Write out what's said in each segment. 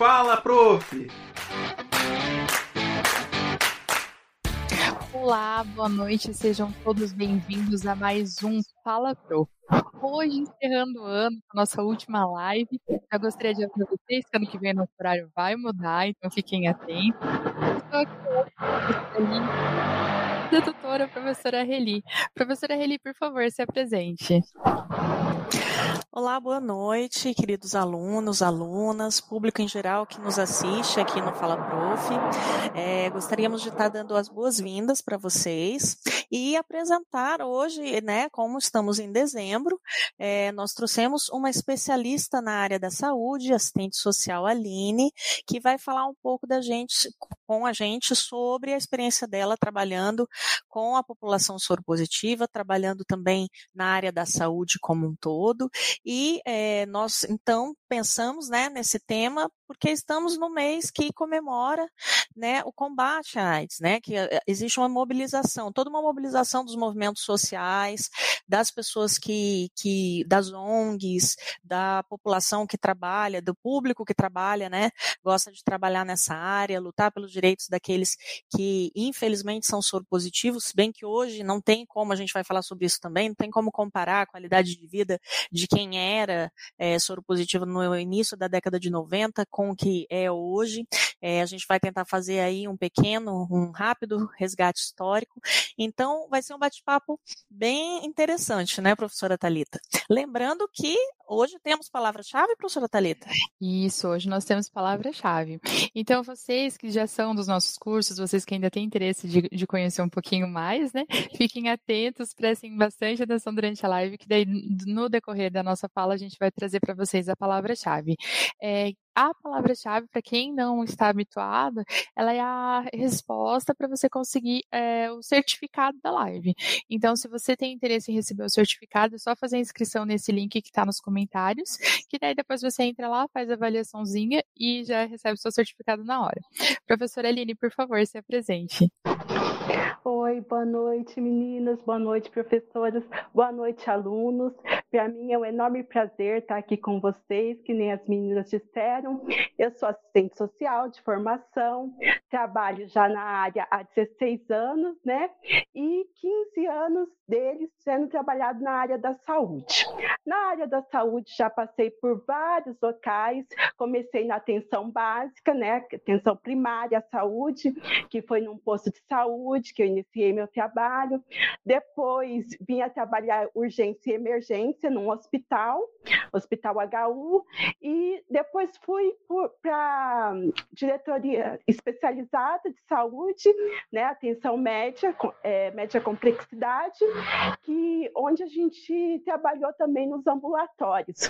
Fala, prof! Olá, boa noite, sejam todos bem-vindos a mais um Fala Pro. Hoje, encerrando o ano, a nossa última live, já gostaria de avisar vocês que ano que vem nosso horário vai mudar, então fiquem atentos. Estou aqui hoje da tutora, professora Reli. Professora Reli, por favor, se apresente. Olá, boa noite, queridos alunos, alunas, público em geral que nos assiste aqui no Fala Prof. É, gostaríamos de estar dando as boas-vindas para vocês e apresentar hoje, né, como estamos em dezembro, é, nós trouxemos uma especialista na área da saúde, assistente social Aline, que vai falar um pouco da gente, com a gente sobre a experiência dela trabalhando com a população soropositiva, trabalhando também na área da saúde como um todo e é, nós, então, pensamos né, nesse tema porque estamos no mês que comemora né, o combate à AIDS, né, que eh, existe uma mobilização, toda uma mobilização dos movimentos sociais, das pessoas que, que das ONGs, da população que trabalha, do público que trabalha, né, gosta de trabalhar nessa área, lutar pelos direitos daqueles que infelizmente são soropositivos, se bem que hoje não tem como, a gente vai falar sobre isso também, não tem como comparar a qualidade de vida de quem era é, soropositivo no início da década de 90 com o que é hoje. É, a gente vai tentar fazer aí um pequeno, um rápido resgate histórico. Então, vai ser um bate-papo bem interessante, né, professora Talita? Lembrando que hoje temos palavra-chave, professora Talita. Isso, hoje nós temos palavra-chave. Então, vocês que já são dos nossos cursos, vocês que ainda têm interesse de, de conhecer um pouquinho mais, né, fiquem atentos, prestem bastante atenção durante a live, que daí no decorrer da nossa fala a gente vai trazer para vocês a palavra-chave. É, a palavra-chave, para quem não está habituado, ela é a resposta para você conseguir é, o certificado da live. Então, se você tem interesse em receber o certificado, é só fazer a inscrição nesse link que está nos comentários, que daí depois você entra lá, faz a avaliaçãozinha e já recebe o seu certificado na hora. Professora Aline, por favor, se apresente. Oi, boa noite, meninas, boa noite, professoras, boa noite, alunos. Para mim é um enorme prazer estar aqui com vocês, que nem as meninas disseram. Eu sou assistente social de formação, trabalho já na área há 16 anos, né? E 15 anos deles sendo trabalhado na área da saúde. Na área da saúde já passei por vários locais, comecei na atenção básica, né? Atenção primária à saúde, que foi num posto de saúde que eu iniciei meu trabalho. Depois vim a trabalhar urgência e emergência num hospital, Hospital HU, e depois fui para diretoria especializada de saúde, né, atenção média, é, média complexidade, que onde a gente trabalhou também nos ambulatórios.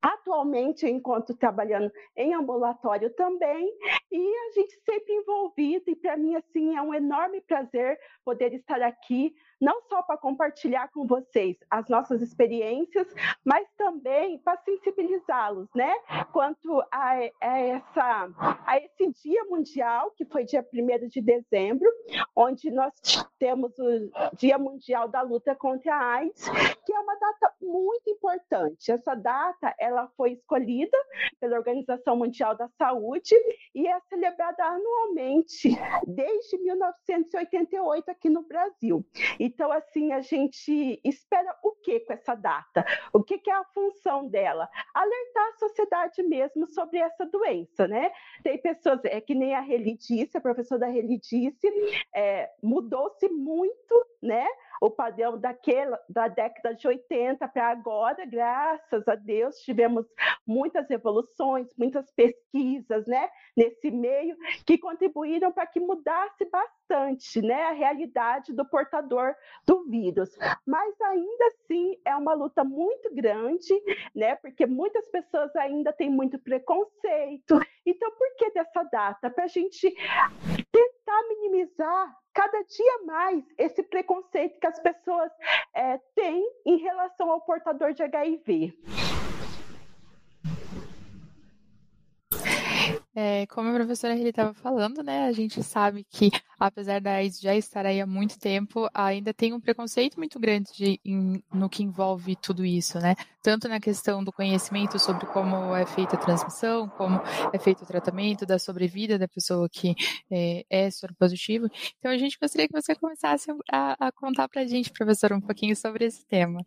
Atualmente eu encontro trabalhando em ambulatório também e a gente sempre envolvido e para mim assim é um enorme prazer poder estar aqui não só para compartilhar com vocês as nossas experiências, mas também para sensibilizá-los, né? Quanto a, a, essa, a esse Dia Mundial, que foi dia 1 de dezembro, onde nós temos o Dia Mundial da Luta contra a AIDS, que é uma data muito importante. Essa data ela foi escolhida pela Organização Mundial da Saúde e é celebrada anualmente desde 1988 aqui no Brasil. Então, assim, a gente espera o que com essa data? O que, que é a função dela? Alertar a sociedade mesmo sobre essa doença, né? Tem pessoas, é que nem a Reli disse, a professora Reli disse, é, mudou-se muito, né? O padrão daquela, da década de 80 para agora, graças a Deus, tivemos muitas evoluções, muitas pesquisas né, nesse meio que contribuíram para que mudasse bastante né, a realidade do portador do vírus. Mas ainda assim é uma luta muito grande, né, porque muitas pessoas ainda têm muito preconceito. Então, por que dessa data? Para a gente tentar minimizar cada dia mais esse preconceito que as pessoas é, têm em relação ao portador de HIV. É, como a professora ele estava falando, né, a gente sabe que, apesar da AIDS já estar aí há muito tempo, ainda tem um preconceito muito grande de, em, no que envolve tudo isso, né? Tanto na questão do conhecimento sobre como é feita a transmissão, como é feito o tratamento, da sobrevida da pessoa que é, é positivo. Então, a gente gostaria que você começasse a, a contar para a gente, professora, um pouquinho sobre esse tema.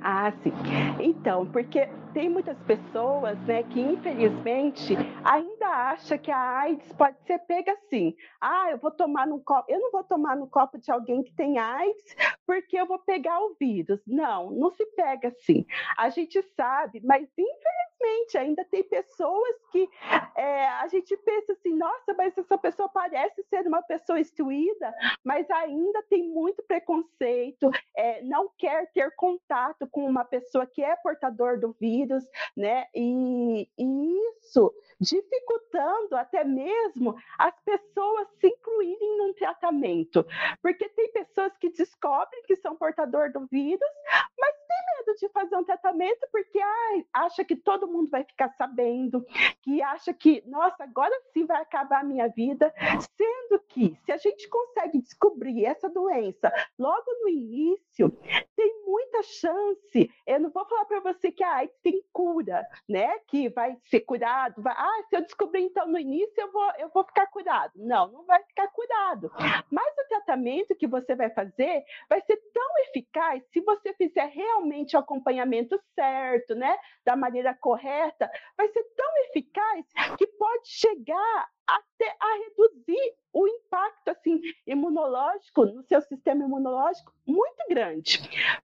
Ah, sim. Então, porque tem muitas pessoas, né, que infelizmente ainda acham que a AIDS pode ser pega assim. Ah, eu vou tomar no copo, eu não vou tomar no copo de alguém que tem AIDS porque eu vou pegar o vírus. Não, não se pega assim. A gente sabe, mas infelizmente ainda tem pessoas que é, a gente pensa assim, nossa, mas essa pessoa parece ser uma pessoa instruída, mas ainda tem muito preconceito, é, não quer ter contato com uma pessoa que é portador do vírus, né? E, e isso dificultando até mesmo as pessoas se incluírem num tratamento, porque tem pessoas que descobrem que são portador do vírus, mas tem medo de fazer um tratamento porque ai, acha que todo mundo vai ficar sabendo, que acha que, nossa, agora sim vai acabar a minha vida, sendo que se a gente consegue descobrir essa doença logo no início, tem muita chance. Eu não vou falar para você que a AIDS tem cura, né? Que vai ser curado, vai, ah, se eu descobrir então no início eu vou, eu vou ficar curado. Não, não vai ficar curado. Mas o tratamento que você vai fazer vai ser tão eficaz se você fizer realmente o acompanhamento certo, né? Da maneira correta, vai ser tão eficaz que pode chegar até a reduzir o impacto assim imunológico no seu sistema imunológico muito grande.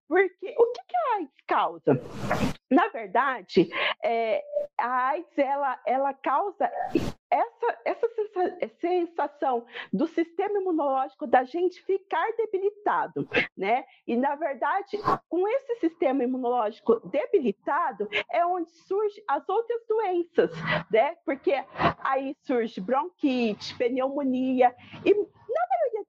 Porque o que, que a AIDS causa? Na verdade, é, a AIDS ela, ela causa essa, essa sensação do sistema imunológico da gente ficar debilitado, né? E na verdade, com esse sistema imunológico debilitado é onde surgem as outras doenças, né? Porque aí surge bronquite, pneumonia e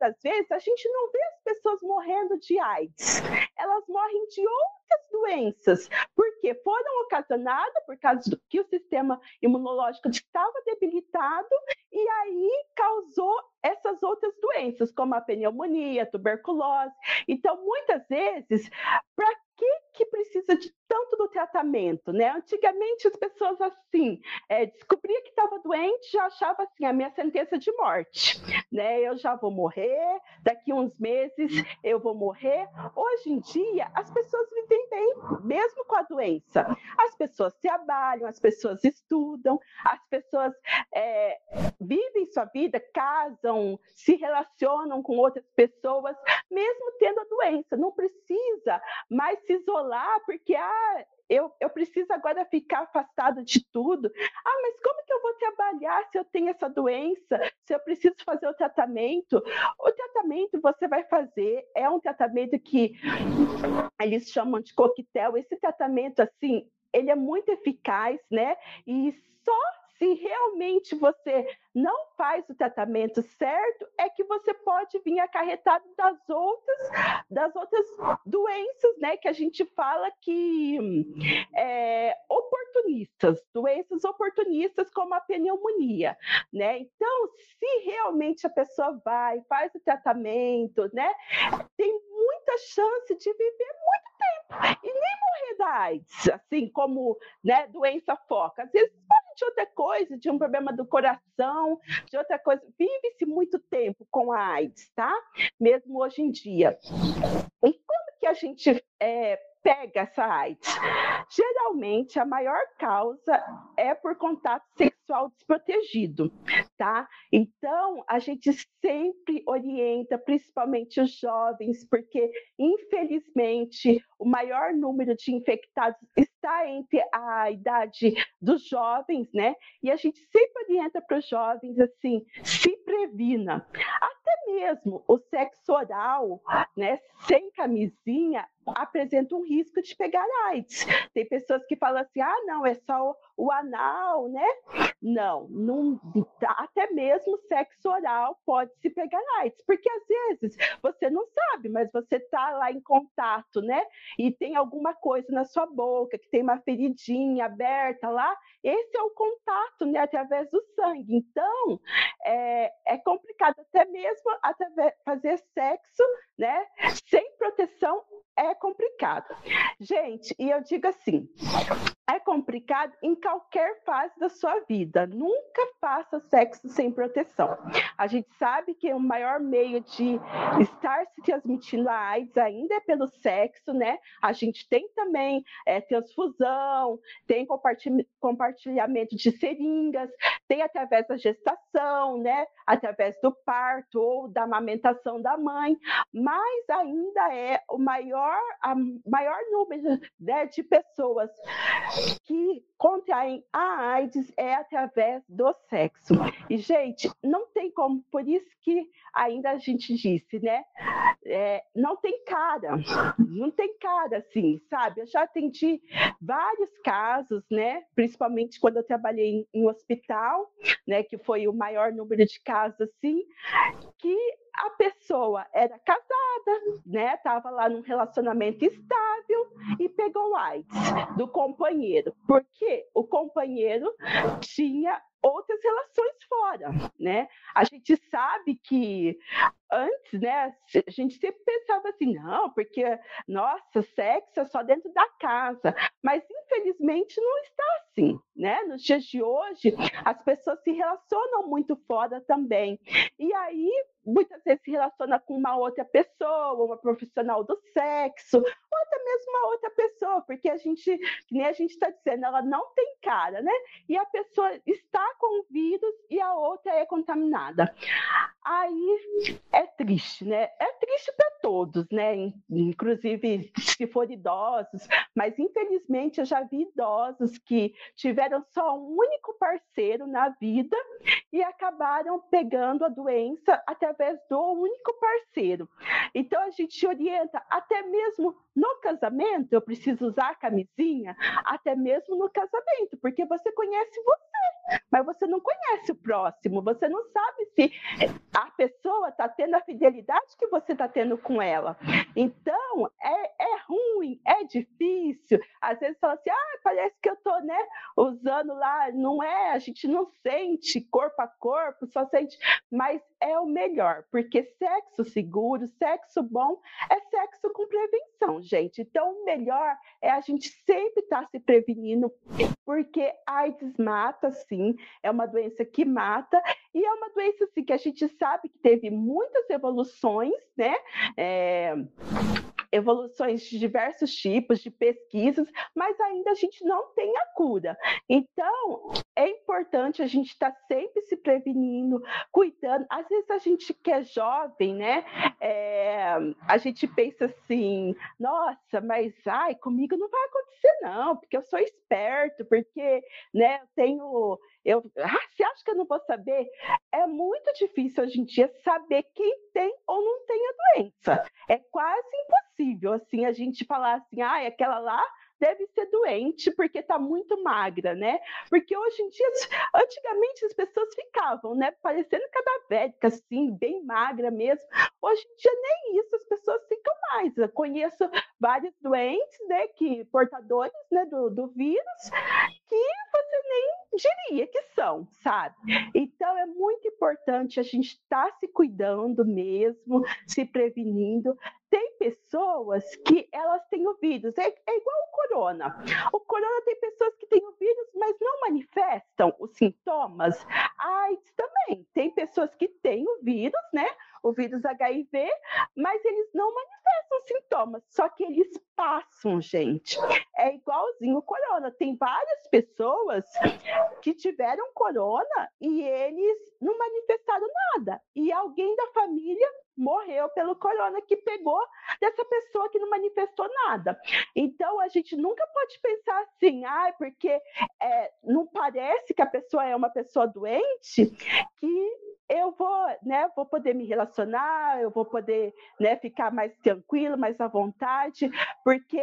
das vezes a gente não vê as pessoas morrendo de AIDS, elas morrem de outras doenças, porque foram ocasionadas por causa do que o sistema imunológico estava debilitado e aí causou essas outras doenças, como a pneumonia, a tuberculose. Então, muitas vezes, para que, que precisa de tanto do tratamento, né? Antigamente as pessoas assim é, descobria que estava doente, já achava assim a minha sentença de morte, né? Eu já vou morrer, daqui uns meses eu vou morrer. Hoje em dia as pessoas vivem bem, mesmo com a doença. As pessoas trabalham, as pessoas estudam, as pessoas é, vivem sua vida, casam, se relacionam com outras pessoas, mesmo tendo a doença. Não precisa mais se isolar porque ah, eu, eu preciso agora ficar afastado de tudo. Ah, mas como que eu vou trabalhar se eu tenho essa doença? Se eu preciso fazer o tratamento? O tratamento você vai fazer é um tratamento que eles chamam de coquetel. Esse tratamento, assim, ele é muito eficaz, né? E só se realmente você não faz o tratamento certo, é que você pode vir acarretado das outras, das outras doenças, né? Que a gente fala que é, oportunistas, doenças oportunistas como a pneumonia, né? Então, se realmente a pessoa vai, faz o tratamento, né? Tem muita chance de viver muito tempo e nem morrer da AIDS, assim como, né? Doença foca. Às vezes de outra coisa, de um problema do coração de outra coisa. Vive-se muito tempo com a AIDS, tá? Mesmo hoje em dia. E como que a gente é, pega essa AIDS? Geralmente, a maior causa é por contato sexual desprotegido, tá? Então, a gente sempre orienta, principalmente os jovens, porque, infelizmente, o maior número de infectados está entre a idade dos jovens, né? E a gente sempre orienta para os jovens assim: se previna. Até mesmo o sexo oral, né, sem camisinha, apresenta um risco de pegar AIDS. Tem pessoas que falam assim: ah, não, é só o, anal, né? Não, não, até mesmo sexo oral pode se pegar AIDS, porque às vezes você não sabe, mas você está lá em contato, né? E tem alguma coisa na sua boca, que tem uma feridinha aberta lá, esse é o contato, né? Através do sangue. Então, é, é complicado até mesmo fazer sexo, né? Sem proteção é complicado. Gente, e eu digo assim, é complicado em qualquer fase da sua vida. Nunca faça sexo sem proteção. A gente sabe que o maior meio de estar se transmitindo a AIDS ainda é pelo sexo, né? A gente tem também é, transfusão, tem compartilhamento de seringas, tem através da gestação, né? Através do parto ou da amamentação da mãe, mas ainda é o maior, a maior número né, de pessoas que contraem a AIDS é através do sexo. E, gente, não tem como, por isso que ainda a gente disse, né? É, não tem cara, não tem cara assim, sabe? Eu já atendi vários casos, né? Principalmente quando eu trabalhei em, em hospital, né? Que foi o maior número de casos assim, que a pessoa era casada, né? Tava lá num relacionamento estável e pegou AIDS do companheiro, porque o companheiro tinha outras relações fora, né? A gente sabe que antes, né, a gente sempre pensava assim, não, porque, nossa, sexo é só dentro da casa. Mas, infelizmente, não está assim, né? Nos dias de hoje, as pessoas se relacionam muito fora também. E aí, muitas vezes se relaciona com uma outra pessoa, uma profissional do sexo, ou até mesmo uma outra pessoa, porque a gente, nem a gente está dizendo, ela não tem cara, né? E a pessoa está com o vírus e a outra é contaminada. Aí é triste, né? É triste para todos, né? Inclusive se for idosos, mas infelizmente eu já vi idosos que tiveram só um único parceiro na vida e acabaram pegando a doença através do único parceiro. Então a gente orienta até mesmo no casamento, eu preciso usar camisinha, até mesmo no casamento, porque você conhece você, mas você não conhece o próximo, você não sabe se a pessoa está tendo a fidelidade que você está tendo com ela. Então, é, é ruim, é difícil. Às vezes fala assim, ah, parece que eu estou né, usando lá, não é, a gente não sente corpo a corpo, só sente, mas é o melhor, porque sexo seguro, sexo bom é sexo com prevenção, gente. Então, o melhor é a gente sempre estar tá se prevenindo, porque AIDS mata, sim, é uma doença que mata, e é uma doença assim, que a gente sabe que teve muitas evoluções, né? É evoluções de diversos tipos de pesquisas, mas ainda a gente não tem a cura. Então, é importante a gente estar tá sempre se prevenindo, cuidando. Às vezes a gente que é jovem, né? É, a gente pensa assim, nossa, mas ai, comigo não vai acontecer, não, porque eu sou esperto, porque né, eu tenho eu, ah, você acha que eu não vou saber? É muito difícil hoje em dia saber quem tem ou não tem a doença. É quase impossível, assim, a gente falar assim, ah, aquela lá deve ser doente porque está muito magra, né? Porque hoje em dia, antigamente as pessoas ficavam, né, parecendo cadavérica, assim, bem magra mesmo. Hoje em dia nem isso as pessoas ficam mais. Eu conheço vários doentes, né, que portadores, né, do, do vírus, que você nem diria que são, sabe? Então é muito importante a gente estar tá se cuidando mesmo, se prevenindo. Tem pessoas que elas têm o vírus, é, é igual o corona. O corona tem pessoas que têm o vírus, mas não manifestam os sintomas. A AIDS também. Tem pessoas que têm o vírus, né? O vírus HIV, mas eles não manifestam sintomas, só que eles passam, gente. É igualzinho o corona. Tem várias pessoas que tiveram corona e eles não manifestaram nada. E alguém da família morreu pelo corona que pegou dessa pessoa que não manifestou nada. Então a gente nunca pode pensar assim, ah, porque é, não parece que a pessoa é uma pessoa doente, que eu vou, né, vou poder me relacionar, eu vou poder, né, ficar mais tranquilo, mais à vontade, porque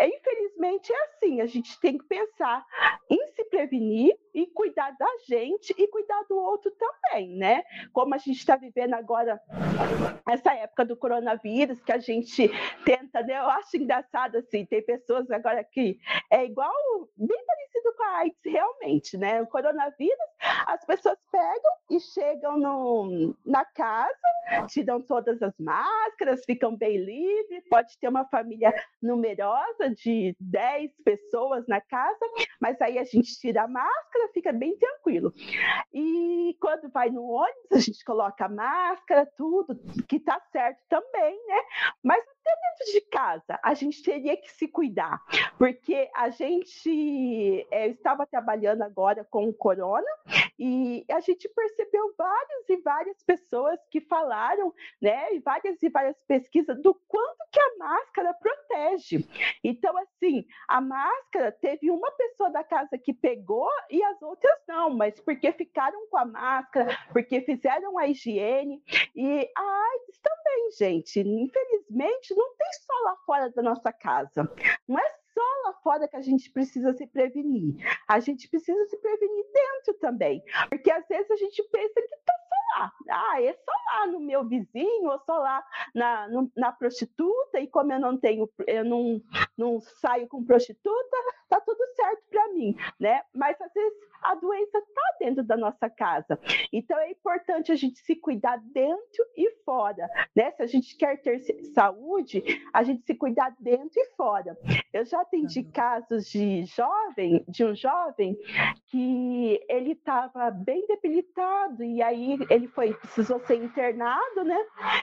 infelizmente é assim, a gente tem que pensar em se prevenir e cuidar da gente e cuidar do outro também, né? Como a gente está vivendo agora essa época do coronavírus, que a gente tenta, né? Eu acho engraçado assim, tem pessoas agora que é igual, bem AIDS realmente, né? O coronavírus, as pessoas pegam e chegam no, na casa, tiram todas as máscaras, ficam bem livres, pode ter uma família numerosa de 10 pessoas na casa, mas aí a gente tira a máscara, fica bem tranquilo. E quando vai no ônibus, a gente coloca a máscara, tudo, que tá certo também, né? Mas até dentro de casa, a gente teria que se cuidar, porque a gente é, estava trabalhando agora com o corona e a gente percebeu várias e várias pessoas que falaram, né, e várias e várias pesquisas do quanto que a máscara protege. Então, assim, a máscara teve uma pessoa da casa que pegou e as outras não, mas porque ficaram com a máscara, porque fizeram a higiene e a AIDS também, gente. Infelizmente, não tem só lá fora da nossa casa. Não é só lá fora que a gente precisa se prevenir. A gente precisa se prevenir dentro também. Porque às vezes a gente pensa que está só lá. Ah, é só lá no meu vizinho, ou só lá na, no, na prostituta, e como eu não tenho, eu não, não saio com prostituta, tá tudo certo para mim, né? Mas às vezes a doença está dentro da nossa casa. Então é importante a gente se cuidar dentro e fora, né? Se a gente quer ter saúde, a gente se cuidar dentro e fora. Eu já atendi casos de jovem, de um jovem que ele estava bem debilitado e aí ele foi precisou ser internado, né?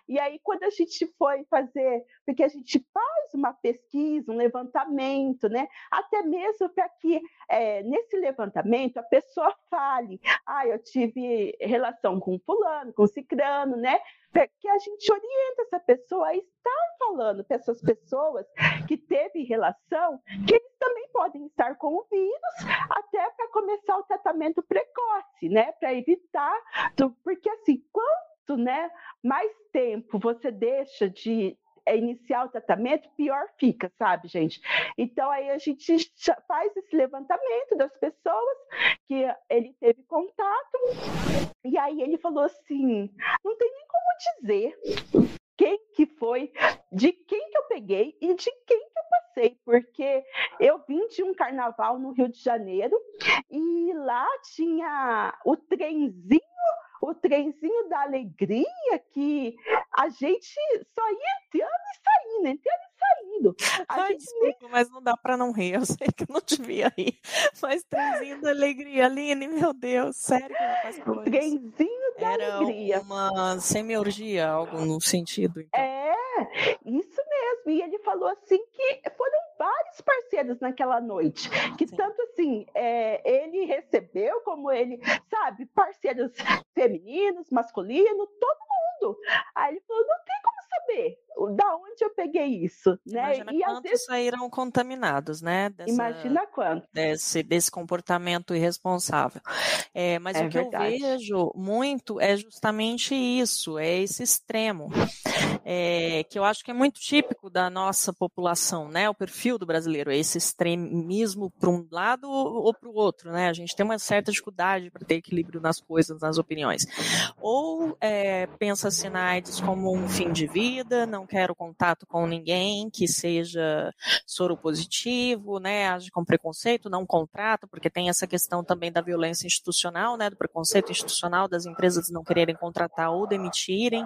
E aí quando a gente foi fazer, porque a gente faz uma pesquisa, um levantamento, né? Até mesmo para que é, nesse levantamento a pessoa fale, ah, eu tive relação com fulano, com cicrano, né? Que a gente orienta essa pessoa a estar falando para essas pessoas que teve relação, que eles também podem estar com o vírus, até para começar o tratamento precoce, né? Para evitar, porque assim, quanto né, mais tempo você deixa de iniciar o tratamento, pior fica, sabe, gente? Então aí a gente faz esse levantamento das pessoas que ele teve contato, e aí ele falou assim: não tem nem como dizer quem que foi, de quem que eu peguei e de quem que eu passei, porque eu vim de um carnaval no Rio de Janeiro e lá tinha o trenzinho o trenzinho da alegria que a gente só ia entrando e saindo, entrando e saindo. A Ai, desculpa, nem... mas não dá para não rir. Eu sei que eu não devia rir. Mas trenzinho da alegria, Aline, meu Deus, sério. Trenzinho da Era alegria. Uma semiorgia, algo no sentido. Então. É, isso mesmo. E ele falou assim que foram vários parceiros naquela noite, que Sim. tanto assim é, ele recebeu como ele, sabe, parceiros femininos, masculinos, todo mundo. Aí ele falou, não tem como saber da onde eu peguei isso, né? Imagina e quantos vezes... saíram contaminados, né? Dessa, Imagina quanto. Desse, desse comportamento irresponsável. É, mas é o que verdade. eu vejo muito é justamente isso, é esse extremo, é, que eu acho que é muito típico da nossa população, né? O perfil do brasileiro, é esse extremismo para um lado ou para o outro, né? A gente tem uma certa dificuldade para ter equilíbrio nas coisas, nas opiniões. Ou é, pensa sinais como um fim de vida, não quero contato com ninguém que seja soro positivo, né, age com preconceito, não contrata, porque tem essa questão também da violência institucional, né, do preconceito institucional das empresas não quererem contratar ou demitirem.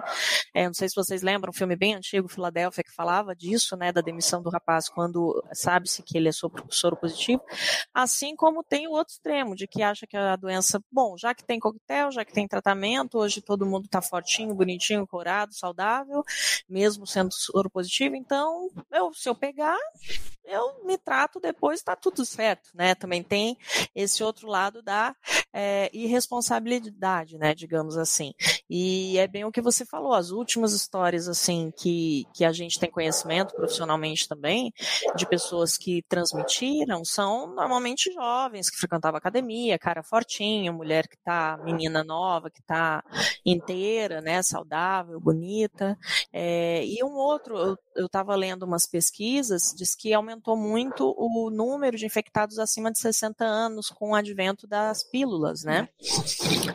É, não sei se vocês lembram, um filme bem antigo, Filadélfia, que falava disso, né, da demissão do rapaz quando sabe-se que ele é soro positivo. Assim como tem o outro extremo, de que acha que a doença, bom, já que tem coquetel, já que tem tratamento, hoje todo mundo está fortinho, bonitinho, corado, saudável, mesmo sendo soro positivo, então eu, se eu pegar, eu me trato depois, está tudo certo, né? Também tem esse outro lado da é, irresponsabilidade, né? Digamos assim. E é bem o que você falou, as últimas histórias, assim, que, que a gente tem conhecimento profissionalmente também, de pessoas que transmitiram, são normalmente jovens que frequentavam academia, cara fortinho, mulher que tá, menina nova, que tá inteira, né? Saudável, bonita. É, e um outro, eu, eu tava lendo umas pesquisas, diz que aumentou muito o número de infectados acima de 60 anos com o advento das pílulas, né?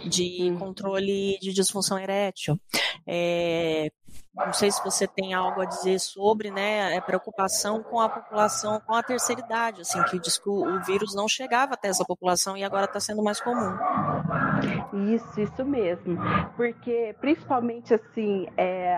De hum. controle de disfunção erétil. É, não sei se você tem algo a dizer sobre, né, é preocupação com a população com a terceira idade, assim, que diz que o, vírus não chegava até essa população e agora está sendo mais comum. Isso, isso mesmo, porque principalmente assim, é,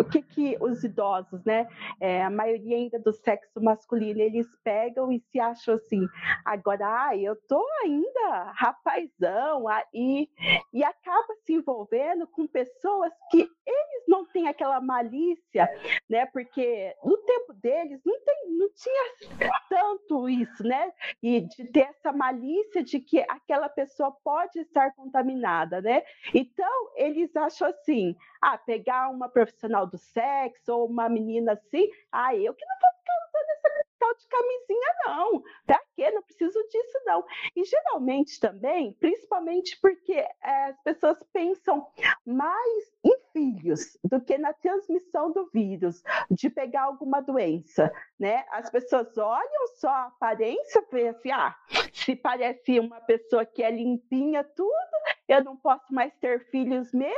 o que que os idosos, né, é, a maioria ainda do sexo masculino, eles pegam e se acham assim, agora, ah, eu tô ainda rapazão, aí, e acaba se envolvendo com pessoas que eles não têm aquela malícia, né? Porque no tempo deles não, tem, não tinha tanto isso, né? E de ter essa malícia de que aquela pessoa pode estar contaminada, né? Então, eles acham assim, ah, pegar uma profissional do sexo ou uma menina assim, ah, eu que não vou ficar usando essa tal de camisinha, não. Pra quê? Não preciso disso, não. E geralmente também, principalmente porque é, as pessoas pensam mais em filhos do que na transmissão do vírus, de pegar alguma doença, né? As pessoas olham só a aparência, assim, ah, se parece uma pessoa que é limpinha tudo, eu não posso mais ter filhos mesmo,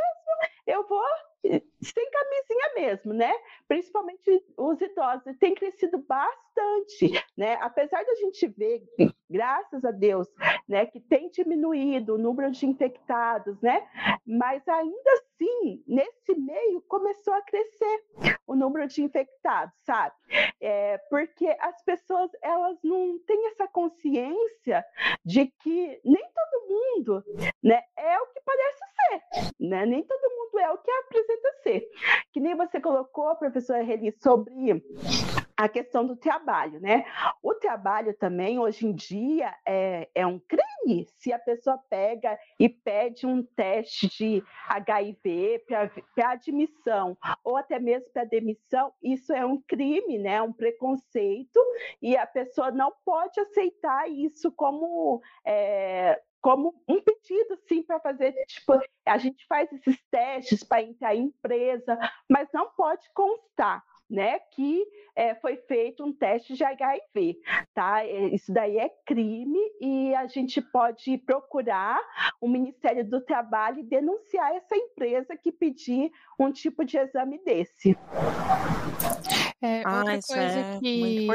eu vou sem camisinha mesmo, né? Principalmente os idosos, tem crescido bastante, né? Apesar da gente ver, graças a Deus, né, que tem diminuído o número de infectados, né? Mas ainda assim, nesse meio começou a crescer o número de infectados, sabe? É, porque as pessoas elas não têm essa consciência de que nem todo mundo, né, é o que parece ser, né? Nem todo mundo é o que apresenta ser. Que nem você colocou, professora Reli, sobre a questão do trabalho, né? O trabalho também, hoje em dia, é, é um crime se a pessoa pega e pede um teste de HIV para admissão ou até mesmo para demissão, isso é um crime, né? Um preconceito e a pessoa não pode aceitar isso como é, como um pedido, sim, para fazer, tipo, a gente faz esses testes para entrar em empresa, mas não pode constar né, que é, foi feito um teste de HIV, tá? É, isso daí é crime e a gente pode procurar o Ministério do Trabalho e denunciar essa empresa que pedir um tipo de exame desse. É, ah, outra coisa é que,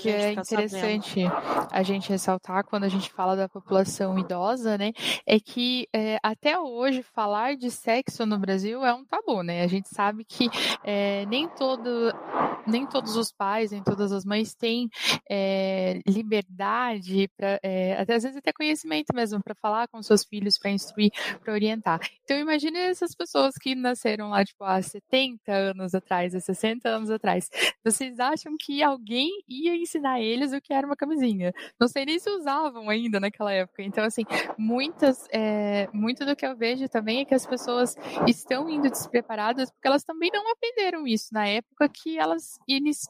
que é interessante sabendo. a gente ressaltar quando a gente fala da população idosa, né, é que é, até hoje falar de sexo no Brasil é um tabu, né? A gente sabe que é, nem todo, nem todos os pais, nem todas as mães têm é, liberdade para, até às vezes até conhecimento mesmo para falar com seus filhos, para instruir, para orientar. Então imagine essas pessoas que nasceram lá tipo há 70 anos atrás, há 60 anos atrás vocês acham que alguém ia ensinar eles o que era uma camisinha? Não sei nem se usavam ainda naquela época. Então, assim, muitas, é, muito do que eu vejo também é que as pessoas estão indo despreparadas porque elas também não aprenderam isso na época que elas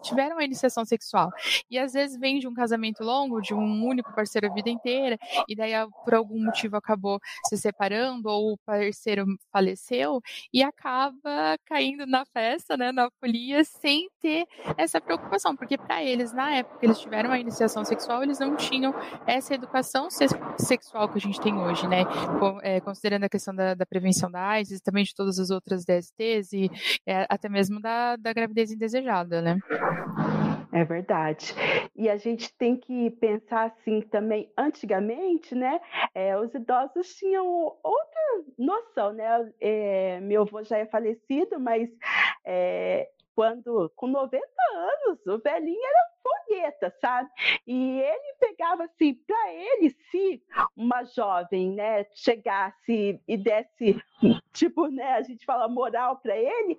tiveram a iniciação sexual. E às vezes vem de um casamento longo, de um único parceiro a vida inteira, e daí por algum motivo acabou se separando ou o parceiro faleceu e acaba caindo na festa, né, na folia, sem ter ter essa preocupação, porque para eles, na época que eles tiveram a iniciação sexual, eles não tinham essa educação sexual que a gente tem hoje, né? É, considerando a questão da, da, prevenção da AIDS e também de todas as outras DSTs e é, até mesmo da, da gravidez indesejada, né? É verdade. E a gente tem que pensar assim também, antigamente, né? É, os idosos tinham outra noção, né? É, meu avô já é falecido, mas é, quando com 90 anos, o velhinho era fogueta, sabe? E ele pegava assim, para ele, se uma jovem, né, chegasse e desse, tipo, né, a gente fala moral para ele,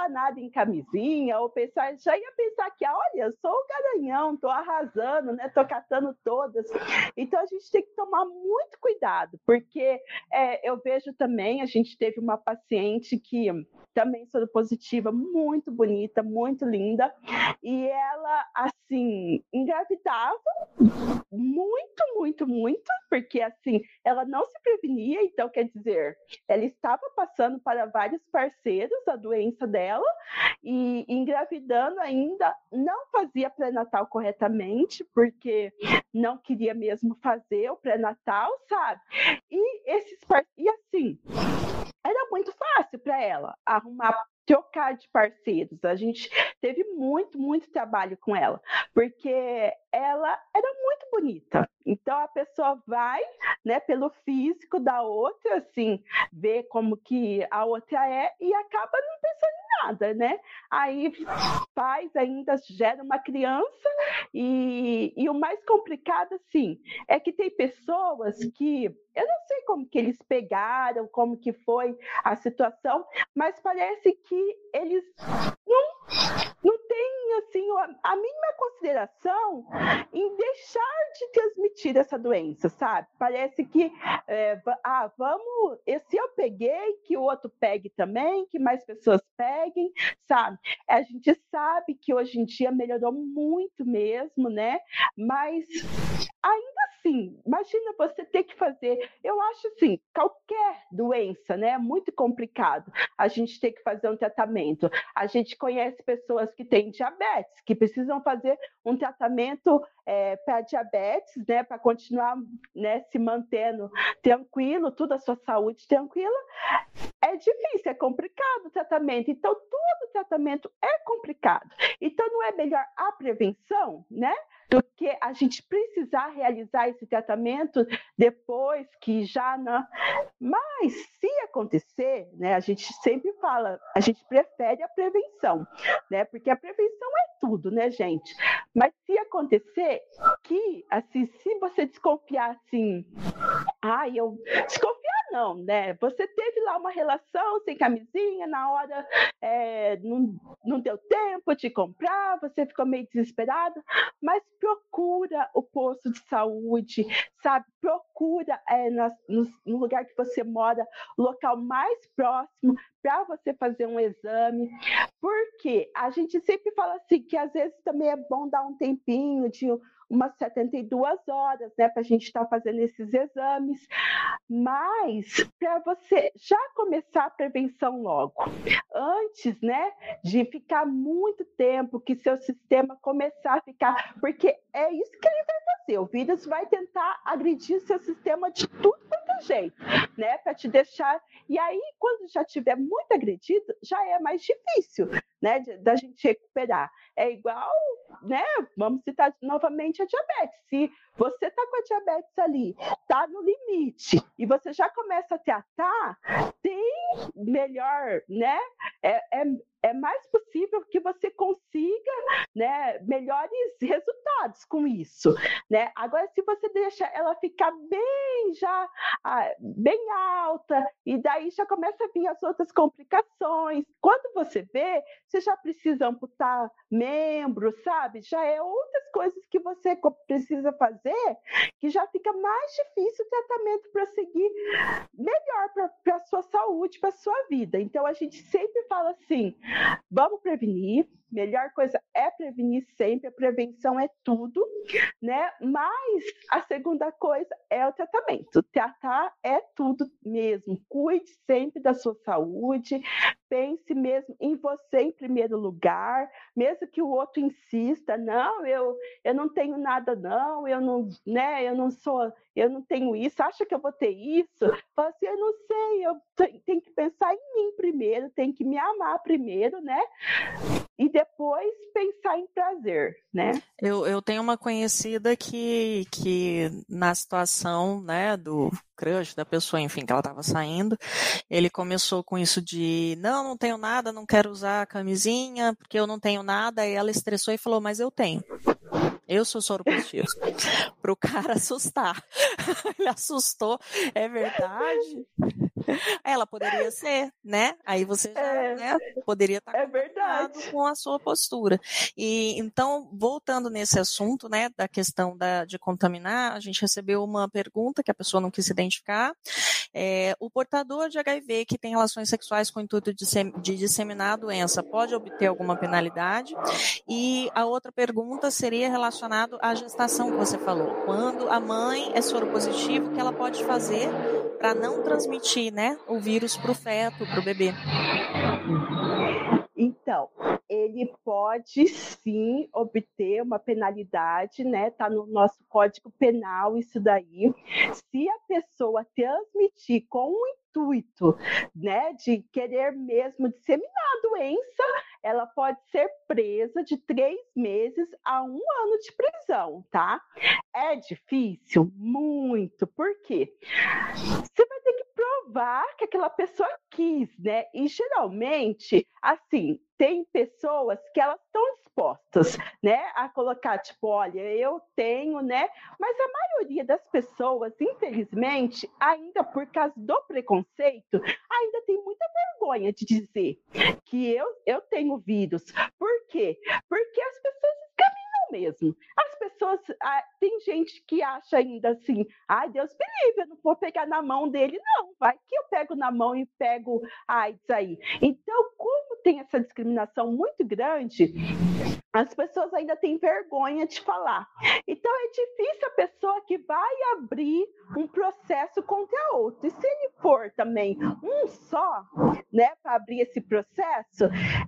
pensar nada em camisinha, ou pensar, já ia pensar que, olha, eu sou o garanhão, tô arrasando, né? Tô catando todas. Então a gente tem que tomar muito cuidado, porque é, eu vejo também, a gente teve uma paciente que também soro positiva, muito bonita, muito linda, e ela, assim, engravidava muito, muito, muito, porque, assim, ela não se prevenia, então, quer dizer, ela estava passando para vários parceiros a doença dela, e engravidando ainda não fazia pré-natal corretamente, porque não queria mesmo fazer o pré-natal, sabe? E esses e assim, era muito fácil para ela arrumar trocar de parceiros. A gente teve muito, muito trabalho com ela, porque ela era muito bonita. Então a pessoa vai, né, pelo físico da outra, assim, ver como que a outra é e acaba não pensando nada, né? Aí faz ainda gera uma criança e, e o mais complicado, assim, é que tem pessoas que eu não sei como que eles pegaram, como que foi a situação, mas parece que eles não, têm assim a, a mínima consideração em deixar de transmitir essa doença, sabe? Parece que é, ah, vamos, se eu peguei, que o outro pegue também, que mais pessoas peguem, sabe? A gente sabe que hoje em dia melhorou muito mesmo, né? Mas ainda assim, imagina você ter que fazer. Eu acho assim, qualquer doença, né? É muito complicado a gente ter que fazer um tratamento. A gente conhece pessoas que têm diabetes, que precisam fazer um tratamento é, para diabetes, né? Para continuar né, se mantendo tranquilo, toda a sua saúde tranquila. É difícil, é complicado o tratamento. Então, todo tratamento é complicado. Então, não é melhor a prevenção, né? do que a gente precisar realizar esse tratamento depois que já não. Mas se acontecer, né, a gente sempre fala, a gente prefere a prevenção, né? Porque a prevenção é tudo, né, gente? Mas se acontecer que, assim, se você desconfiar assim, ah, eu desconfiar não, né? Você teve lá uma relação sem camisinha, na hora é, não, não deu tempo de comprar, você ficou meio desesperado, mas procura o posto de saúde, sabe? Procura é, no, no lugar que você mora, o local mais próximo para você fazer um exame, porque a gente sempre fala assim que às vezes também é bom dar um tempinho de umas 72 horas, né, para a gente estar tá fazendo esses exames, mas para você já começar a prevenção logo, antes, né, de ficar muito tempo, que seu sistema começar a ficar, porque é isso que ele vai fazer, o vírus vai tentar agredir seu sistema de tudo quanto jeito, né, para te deixar, e aí quando já tiver muito agredido, já é mais difícil, né, da gente recuperar. É igual, né, vamos citar novamente a diabetes. Se você está com a diabetes ali, está no limite, e você já começa a tratar, tem melhor, né? É, é, é mais possível que você consiga né, melhores resultados com isso. Né? Agora, se você deixa ela ficar bem já ah, bem alta, e daí já começa a vir as outras complicações. Quando você vê, você já precisa amputar membro, sabe? Já é outras coisas que você precisa fazer que já fica mais difícil o tratamento prosseguir melhor para a sua saúde, para a sua vida. Então, a gente sempre fala assim: vamos prevenir, melhor coisa é prevenir sempre, a prevenção é tudo, né? Mas a segunda coisa é o tratamento. Tratar é tudo mesmo. Cuide sempre da sua saúde, pense mesmo em você em primeiro lugar, mesmo que o outro insista, não, eu, eu não tenho nada não, eu não, né, eu não sou, eu não tenho isso, acha que eu vou ter isso? Fala assim, eu não sei, eu tenho que pensar em mim primeiro, tenho que me amar primeiro, né? E depois pensar em prazer, né? Eu, eu tenho uma conhecida que, que na situação, né, do crush da pessoa, enfim, que ela estava saindo, ele começou com isso de, não, não tenho nada, não quero usar camisinha, porque eu não tenho nada, e ela estressou e falou, mas eu tenho. Eu sou soro positivo. Para o cara assustar. Ele assustou. É verdade? Ela poderia ser, né? Aí você já é, né, poderia estar é verdade. com a sua postura. E então, voltando nesse assunto, né, da questão da, de contaminar, a gente recebeu uma pergunta que a pessoa não quis se identificar. É, o portador de HIV que tem relações sexuais com o intuito de, de disseminar a doença pode obter alguma penalidade? E a outra pergunta seria relacionado à gestação que você falou. Quando a mãe é soro positivo, o que ela pode fazer para não transmitir, né, o vírus para o feto, para o bebê? Então, ele pode sim obter uma penalidade, né? Tá no nosso Código Penal isso daí. Se a pessoa transmitir com o intuito, né, de querer mesmo disseminar a doença, ela pode ser presa de três meses a um ano de prisão, tá? É difícil? Muito. Por quê? Você vai ter que provar que aquela pessoa quis, né? E geralmente, assim, tem pessoas que elas estão dispostas, né, a colocar tipo, olha, eu tenho, né? Mas a maioria das pessoas, infelizmente, ainda por causa do preconceito, ainda tem muita vergonha de dizer que eu eu tenho vírus. Por quê? Porque as pessoas mesmo. As pessoas, ah, tem gente que acha ainda assim, ai, Deus me livre, eu não vou pegar na mão dele, não, vai que eu pego na mão e pego AIDS aí. Então, como tem essa discriminação muito grande, as pessoas ainda têm vergonha de falar. Então é difícil a pessoa que vai abrir um processo contra a outra. E se ele for também um só, né, para abrir esse processo,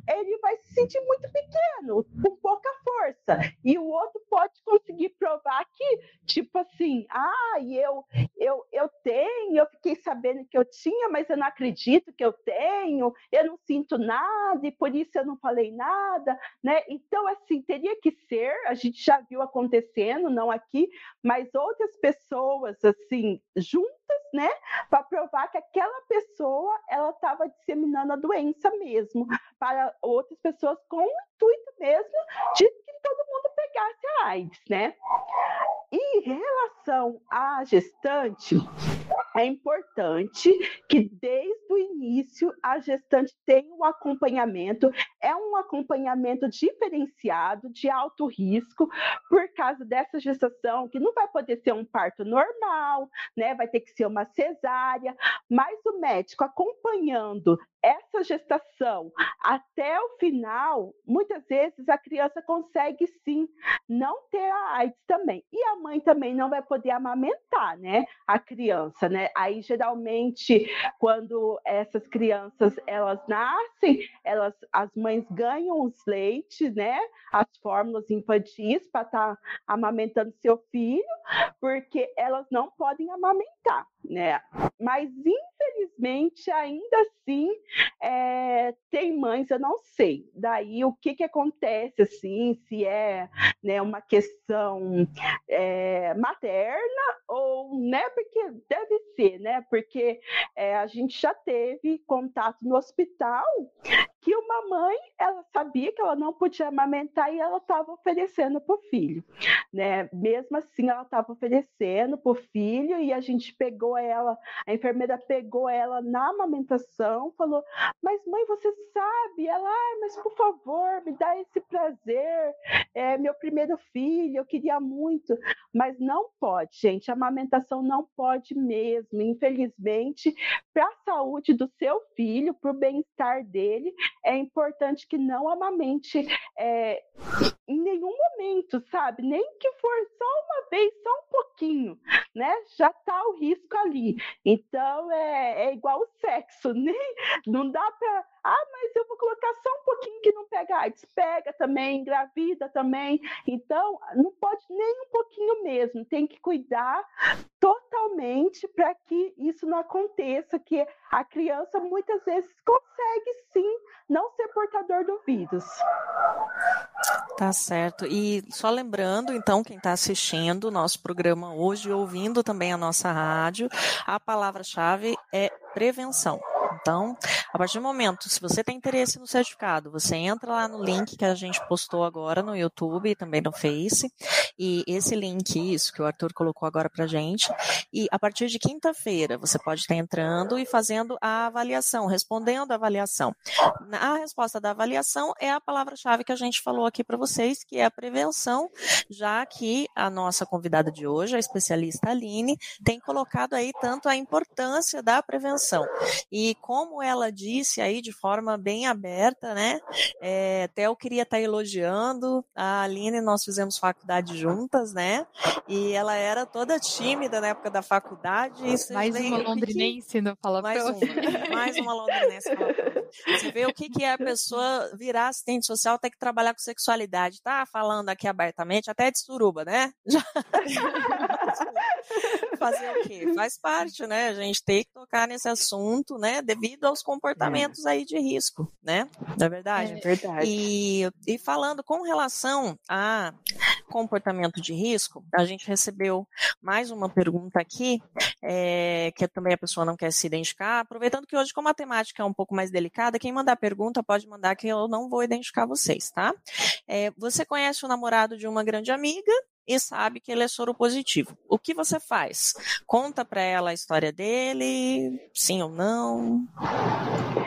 ele vai se sentir muito pequeno, com pouca força. E o outro pode conseguir provar que, tipo assim, ah, eu, eu, eu tenho, eu fiquei sabendo que eu tinha, mas eu não acredito que eu tenho, eu não sinto nada e por isso eu não falei nada, né? Então, assim, teria que ser, a gente já viu acontecendo, não aqui, mas outras pessoas, assim, juntas, né, para provar que aquela pessoa, ela estava disseminando a doença mesmo, para outras pessoas com o intuito mesmo de que todo mundo pegasse a AIDS, né? Em relação à gestante, é importante que desde o início a gestante tenha um acompanhamento, é um acompanhamento diferenciado, de alto risco, por causa dessa gestação, que não vai poder ser um parto normal, né? Vai ter que ser uma cesárea, mas o médico acompanhando essa gestação até o final, muitas vezes a criança consegue sim não ter a AIDS também. E a mãe também não vai poder amamentar, né? A criança, né? Aí geralmente quando essas crianças elas nascem, elas as mães ganham os leites, né? As fórmulas infantis para estar tá amamentando seu filho, porque elas não podem amamentar, né? Mas infelizmente ainda assim é, tem mães, eu não sei. Daí o que que acontece assim, se é né, uma questão é, materna ou, né, porque deve ser, né, porque é, a gente já teve contato no hospital que uma mãe, ela sabia que ela não podia amamentar e ela estava oferecendo para o filho, né, mesmo assim ela estava oferecendo para o filho e a gente pegou ela, a enfermeira pegou ela na amamentação, falou, mas mãe, você sabe, ela, ah, mas por favor, me dá esse prazer, é meu primeiro filho, eu queria muito, mas não pode, gente, a amamentação não pode mesmo, infelizmente, para a saúde do seu filho, para o bem-estar dele, é importante que não amamente é, em nenhum momento, sabe? Nem que for só uma vez, só um pouquinho, né? Já está o risco ali. Então é, é igual o sexo, nem não dá para ah, mas eu vou colocar só um pouquinho que não pega AIDS. Pega também, engravida também. Então, não pode nem um pouquinho mesmo. Tem que cuidar totalmente para que isso não aconteça, que a criança muitas vezes consegue sim não ser portador do vírus. Tá certo. E só lembrando, então, quem está assistindo o nosso programa hoje, ouvindo também a nossa rádio, a palavra-chave é prevenção. Então, A partir do momento, se você tem interesse no certificado, você entra lá no link que a gente postou agora no YouTube e também no Face, e esse link, isso que o Arthur colocou agora pra gente, e a partir de quinta-feira você pode estar entrando e fazendo a avaliação, respondendo a avaliação. A resposta da avaliação é a palavra-chave que a gente falou aqui para vocês, que é a prevenção, já que a nossa convidada de hoje, a especialista Aline, tem colocado aí tanto a importância da prevenção. E como ela disse aí de forma bem aberta, né? É, até eu queria estar elogiando a Aline, nós fizemos faculdade juntas, né? E ela era toda tímida na época da faculdade. mais uma londrinense não fala mais uma, mais uma londrinense Você vê o que, que é a pessoa virar assistente social, ter que trabalhar com sexualidade, tá? Falando aqui abertamente, até de suruba, né? Já... Fazer o quê? Faz parte, né? A gente tem que tocar nesse assunto, né? Devido aos comportamentos é. aí de risco, né? Na é verdade. É verdade. E, e falando com relação a comportamento de risco, a gente recebeu mais uma pergunta aqui, é, que também a pessoa não quer se identificar. Aproveitando que hoje, como a temática é um pouco mais delicada, quem mandar pergunta pode mandar que eu não vou identificar vocês, tá? É, você conhece o namorado de uma grande amiga e sabe que ele é soro positivo. O que você faz? Conta para ela a história dele, sim ou não?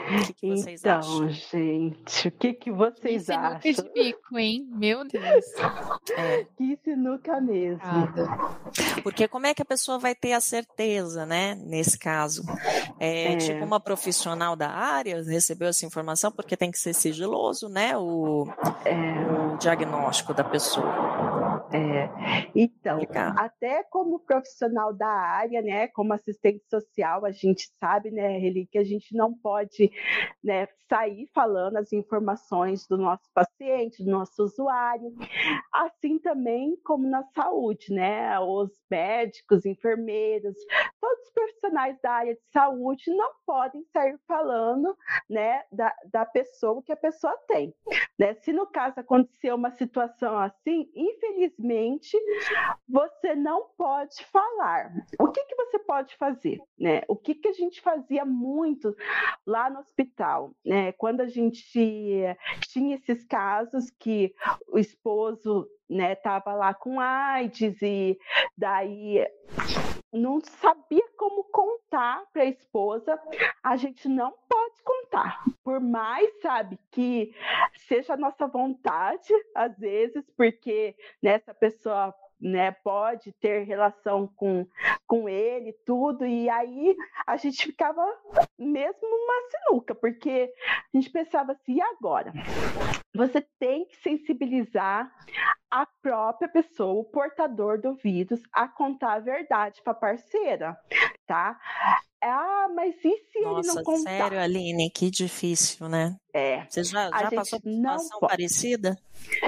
O que, que vocês então, acham? gente, o que, que vocês que acham? Que de bico, hein? Meu Deus. É. Que sinuca mesmo. Porque como é que a pessoa vai ter a certeza, né? Nesse caso. É, é. Tipo, uma profissional da área recebeu essa informação porque tem que ser sigiloso, né? O, é. o diagnóstico da pessoa. É. Então, até como profissional da área, né, como assistente social, a gente sabe, né, Reli, que a gente não pode né, sair falando as informações do nosso paciente, do nosso usuário, assim também como na saúde, né, os médicos, enfermeiros, todos os profissionais da área de saúde não podem sair falando, né, da, da pessoa que a pessoa tem, né, se no caso acontecer uma situação assim, infelizmente, você não pode falar. O que, que você pode fazer? Né? O que, que a gente fazia muito lá no hospital? Né? Quando a gente tinha esses casos que o esposo estava né, lá com AIDS e daí não sabia como contar para a esposa, a gente não pode contar. Por mais, sabe, que seja a nossa vontade, às vezes, porque nessa né, pessoa né, pode ter relação com, com ele, tudo, e aí a gente ficava mesmo numa sinuca, porque a gente pensava assim, e agora? Você tem que sensibilizar a própria pessoa, o portador do vírus, a contar a verdade para a parceira, tá? Ah, mas e se Nossa, ele não contar? sério, Aline, que difícil, né? É. Você já, já passou por uma situação pode. parecida?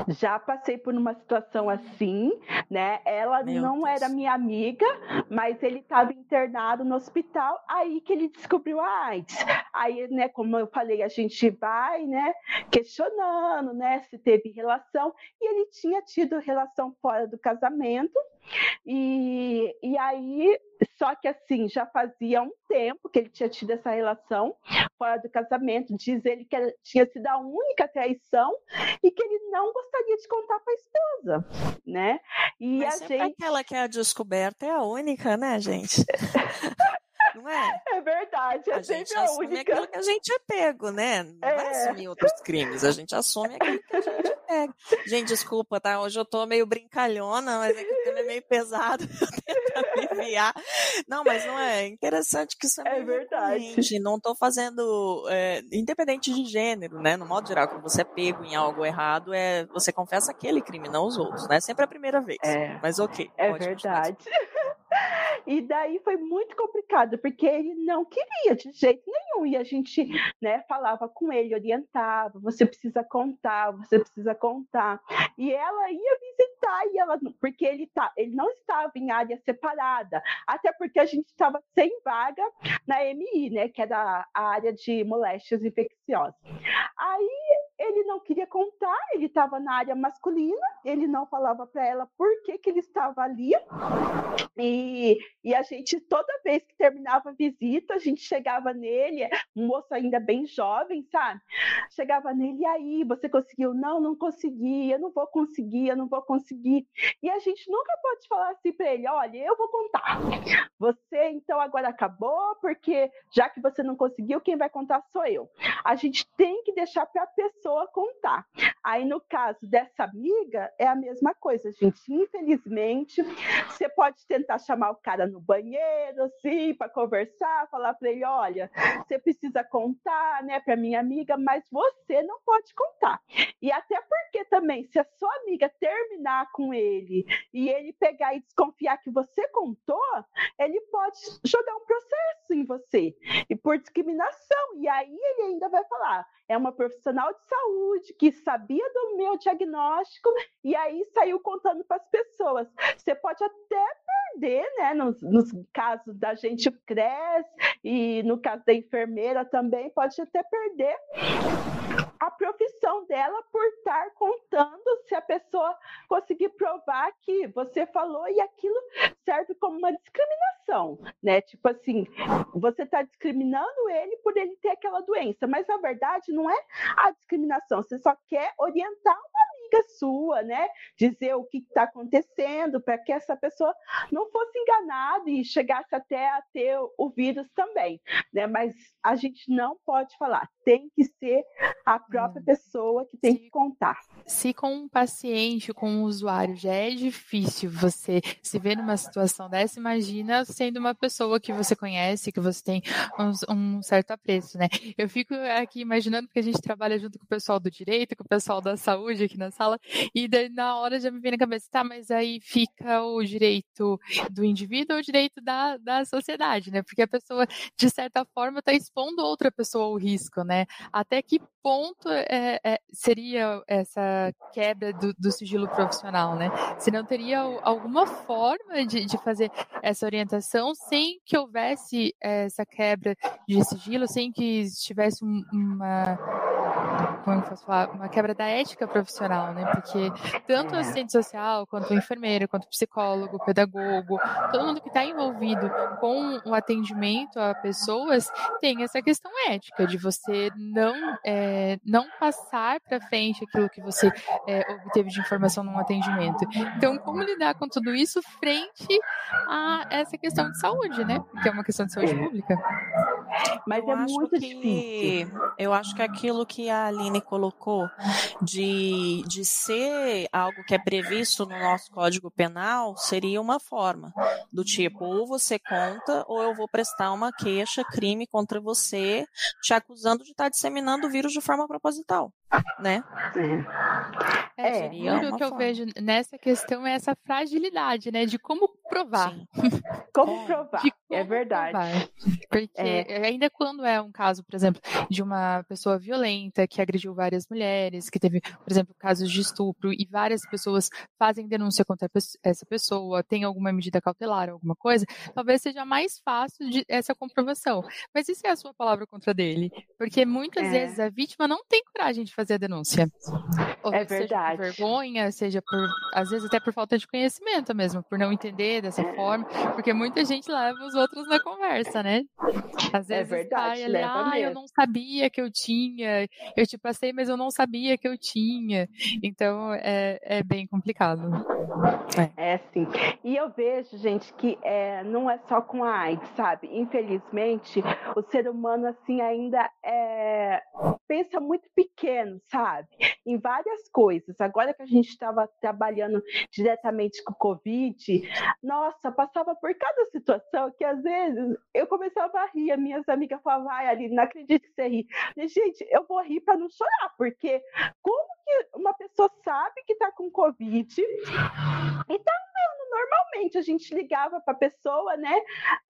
Já passei por uma situação assim, né? Ela Meu não Deus. era minha amiga, mas ele estava internado no hospital, aí que ele descobriu a AIDS. Aí, né, como eu falei, a gente vai, né, questionando, né, se teve relação, e ele tinha tido relação fora do casamento, e, e aí, só que assim, já fazia um tempo que ele tinha tido essa relação fora do casamento, diz ele que tinha sido a única traição e que ele não gostaria de contar para a esposa, né? E Mas a gente... aquela que é a descoberta é a única, né, gente? Não é? É verdade, é a gente a assume única. aquilo que a gente é pego, né? Não é. vai assumir outros crimes, a gente assume aquilo que a gente é pego. Gente, desculpa, tá? Hoje eu tô meio brincalhona, mas é que o tema é meio pesado, eu tento aliviar. Não, mas não é, é interessante que isso é, é verdade. Não tô fazendo, é, independente de gênero, né? No modo geral, quando você é pego em algo errado, é você confessa aquele crime, não os outros, né? Sempre a primeira vez. É. Mas ok. É verdade. E daí foi muito complicado, porque ele não queria de jeito nenhum. E a gente né, falava com ele, orientava, você precisa contar, você precisa contar. E ela ia visitar, e ela, porque ele, tá, ele não estava em área separada, até porque a gente estava sem vaga na MI, né, que é da área de moléstias infecciosas. Aí ele não queria contar, ele estava na área masculina, ele não falava para ela por que, que ele estava ali. E, e a gente, toda vez que terminava a visita, a gente chegava nele, um moço ainda bem jovem, sabe? Chegava nele, e aí, você conseguiu? Não, não consegui, eu não vou conseguir, eu não vou conseguir. E a gente nunca pode falar assim para ele: olha, eu vou contar. Você, então, agora acabou, porque já que você não conseguiu, quem vai contar sou eu. A gente tem que deixar para a pessoa contar. Aí, no caso dessa amiga, é a mesma coisa, gente. Infelizmente, você pode tentar chamar o cara no banheiro, assim, para conversar, falar para ele: olha, você precisa contar, né, para minha amiga, mas você não pode contar. E até porque também, se a sua amiga terminar com ele e ele pegar e desconfiar que você contou, ele pode jogar um processo em você e por discriminação. E aí ele ainda vai falar: é uma profissional de saúde que sabia do meu diagnóstico e aí saiu contando para as pessoas. Você pode até perder, né? Nos, nos casos da gente cresce e no caso da enfermeira também pode até perder a profissão dela por estar contando se a pessoa conseguir provar que você falou e aquilo serve como uma discriminação, né? Tipo assim, você está discriminando ele por ele ter aquela doença, mas na verdade não é a discriminação, você só quer orientar uma amiga sua, né? Dizer o que está acontecendo para que essa pessoa não fosse enganada e chegasse até a ter o vírus também, né? Mas a gente não pode falar, tem que ser a própria hum. pessoa que tem se, que contar. Se com um paciente, com um usuário já é difícil você se ver numa situação dessa, imagina sendo uma pessoa que você conhece, que você tem um, um certo apreço, né? Eu fico aqui imaginando que a gente trabalha junto com o pessoal do direito, com o pessoal da saúde aqui na sala, e daí na hora já me vem na cabeça, tá, mas aí fica o direito do indivíduo ou o direito da, da sociedade, né? Porque a pessoa, de certa forma, está expondo outra pessoa ao risco, né? Até que ponto é, é, seria essa quebra do, do, sigilo profissional, né? Se não teria alguma forma de, de fazer essa orientação sem que houvesse essa quebra de sigilo, sem que tivesse uma como eu posso falar, uma quebra da ética profissional, né? Porque tanto o assistente social, quanto o enfermeiro, quanto o psicólogo, o pedagogo, todo mundo que está envolvido com o atendimento a pessoas tem essa questão ética de você não é, não passar para frente aquilo que você é, obteve de informação num atendimento. Então, como lidar com tudo isso frente a essa questão de saúde, né? Que é uma questão de saúde é. pública. Mas eu é muito que, difícil. Eu acho que aquilo que a Aline colocou de, de ser algo que é previsto no nosso Código Penal seria uma forma do tipo, ou você conta, ou eu vou prestar uma queixa, crime contra você, te acusando de estar disseminando o vírus de forma proposital, né? É, é o que forma. eu vejo nessa questão é essa fragilidade, né? De como provar. Como provar, como é verdade. Provar. Porque é. ainda quando é um caso, por exemplo, de uma pessoa violenta que agrediu várias mulheres, que teve, por exemplo, casos de estupro e várias pessoas fazem denúncia contra essa pessoa, tem alguma medida cautelar, alguma coisa, talvez seja mais fácil de, essa comprovação. Mas isso é a sua palavra contra dele? Porque muitas é. vezes a vítima não tem coragem de fazer a denúncia. Ou é verdade. Seja por vergonha, seja por, às vezes até por falta de conhecimento mesmo, por não entender dessa é. forma, porque muita gente leva os outros na conversa, né? Às é vezes é verdade, ali, ah, mesmo. eu não sabia que eu tinha, eu te passei, mas eu não sabia que eu tinha. Então é, é bem complicado. É. é sim. E eu vejo, gente, que é, não é só com a AIDS, sabe? Infelizmente, o ser humano assim ainda é, pensa muito pequeno, sabe? Em várias coisas. Agora que a gente estava trabalhando diretamente com o Covid, nossa, passava por cada situação que às vezes eu começava a rir, as minhas amigas falavam, ai, ali, não acredito que você ri. Gente, eu vou rir para não chorar, porque como que uma pessoa sabe que está com Covid e tá andando normalmente? A gente ligava para a pessoa, né?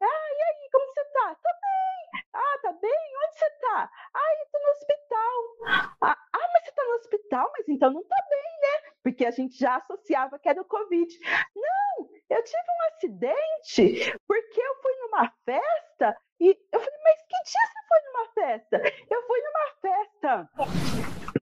Ah, e aí, como você tá? Tá bem. Ah, tá bem? Onde você tá? Ah, eu tô no hospital. Ah, ah, mas você tá no hospital? Mas então não tá bem, né? Porque a gente já associava que era o Covid. Não, eu tive um acidente porque eu fui numa festa e eu falei, mas que dia você foi numa festa? Eu fui numa festa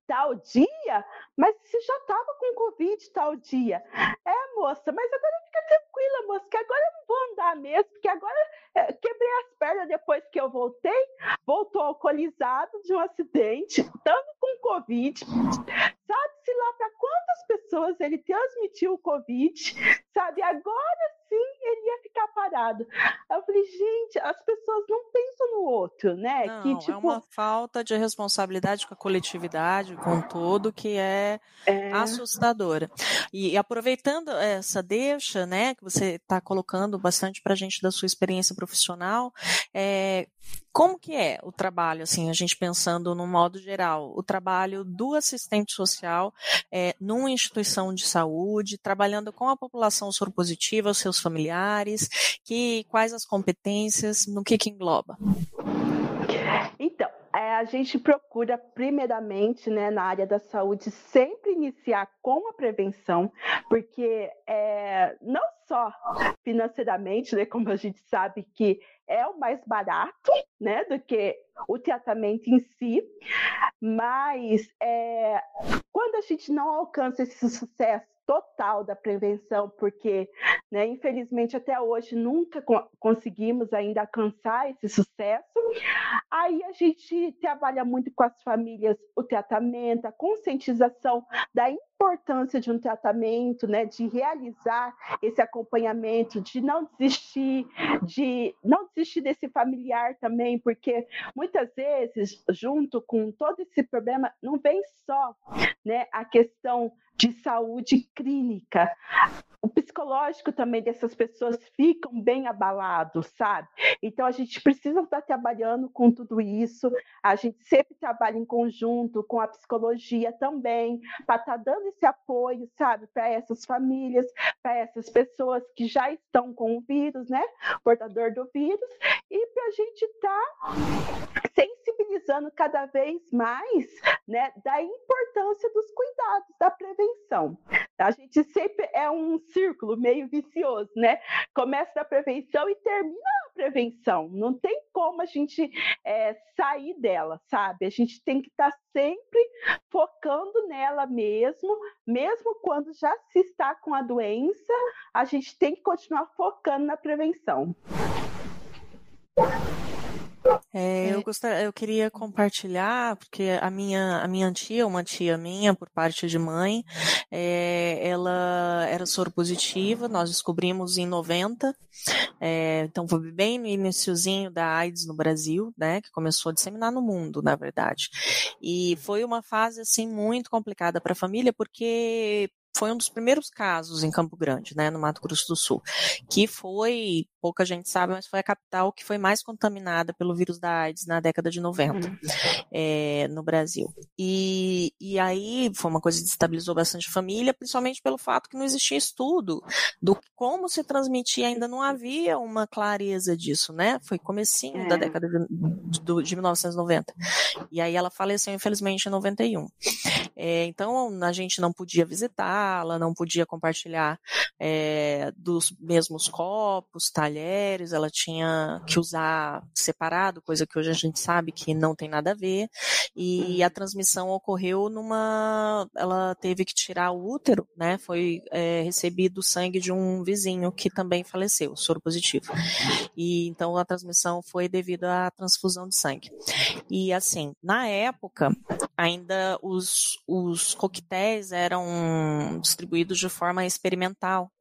tal dia, mas você já estava com Covid tal dia. É, moça, mas agora fica tranquila, moça, que agora eu não vou andar mesmo, porque agora é, quebrei as pernas depois que eu voltei, voltou alcoolizado de um acidente, estando com Covid. Sabe-se lá para quantas pessoas ele transmitiu o Covid, sabe? Agora sim ele ia ficar parado. Eu falei, gente, as pessoas não pensam no outro, né? Não, que, tipo... É uma falta de responsabilidade com a coletividade, com todo, que é, é... assustadora. E, e, aproveitando essa deixa, né, que você está colocando bastante para a gente da sua experiência profissional, é, como que é o trabalho, assim, a gente pensando no modo geral, o trabalho do assistente social é, numa instituição de saúde, trabalhando com a população soropositiva, os seus familiares, que quais as competências, no que que engloba? Então, a gente procura, primeiramente, né, na área da saúde, sempre iniciar com a prevenção, porque é, não só financeiramente, né, como a gente sabe que é o mais barato, né, do que o tratamento em si, mas é, quando a gente não alcança esse sucesso total da prevenção, porque, né, infelizmente, até hoje nunca conseguimos ainda alcançar esse sucesso. Aí a gente trabalha muito com as famílias o tratamento, a conscientização da importância de um tratamento, né, de realizar esse acompanhamento, de não desistir, de não desistir desse familiar também, porque muitas vezes, junto com todo esse problema, não vem só, né, a questão de saúde clínica. O psicológico também dessas pessoas ficam bem abalado, sabe? Então a gente precisa estar trabalhando com tudo isso. A gente sempre trabalha em conjunto com a psicologia também, para estar tá dando esse apoio, sabe, para essas famílias, para essas pessoas que já estão com o vírus, né? Portador do vírus, e para a gente estar tá sensibilizando cada vez mais, né, da importância dos cuidados, da prevenção. A gente sempre é um círculo meio vicioso, né? Começa da prevenção e termina a prevenção. Não tem como a gente é, sair dela, sabe? A gente tem que estar tá sempre focando nela mesmo, mesmo quando já se está com a doença, a gente tem que continuar focando na prevenção. É, eu, gostaria, eu queria compartilhar, porque a minha, a minha tia, uma tia minha, por parte de mãe, é, ela era soro positiva, nós descobrimos em 90, é, então foi bem no iníciozinho da AIDS no Brasil, né, que começou a disseminar no mundo, na verdade. E foi uma fase, assim, muito complicada para a família, porque foi um dos primeiros casos em Campo Grande, né, no Mato Grosso do Sul, que foi, pouca gente sabe, mas foi a capital que foi mais contaminada pelo vírus da AIDS na década de 90 uhum. é, no Brasil. E, e aí foi uma coisa que destabilizou bastante a família, principalmente pelo fato que não existia estudo do como se transmitia, ainda não havia uma clareza disso, né? Foi comecinho é. da década de, de, de 1990. E aí ela faleceu, infelizmente, em 91. É, então a gente não podia visitá-la, não podia compartilhar é, dos mesmos copos, talheres, ela tinha que usar separado, coisa que hoje a gente sabe que não tem nada a ver. E a transmissão ocorreu numa. Ela teve que tirar o útero, né? Foi é, recebido sangue de um vizinho que também faleceu, soro positivo. E então a transmissão foi devido à transfusão de sangue. E assim, na época, ainda os, os coquetéis eram distribuídos de forma experimental.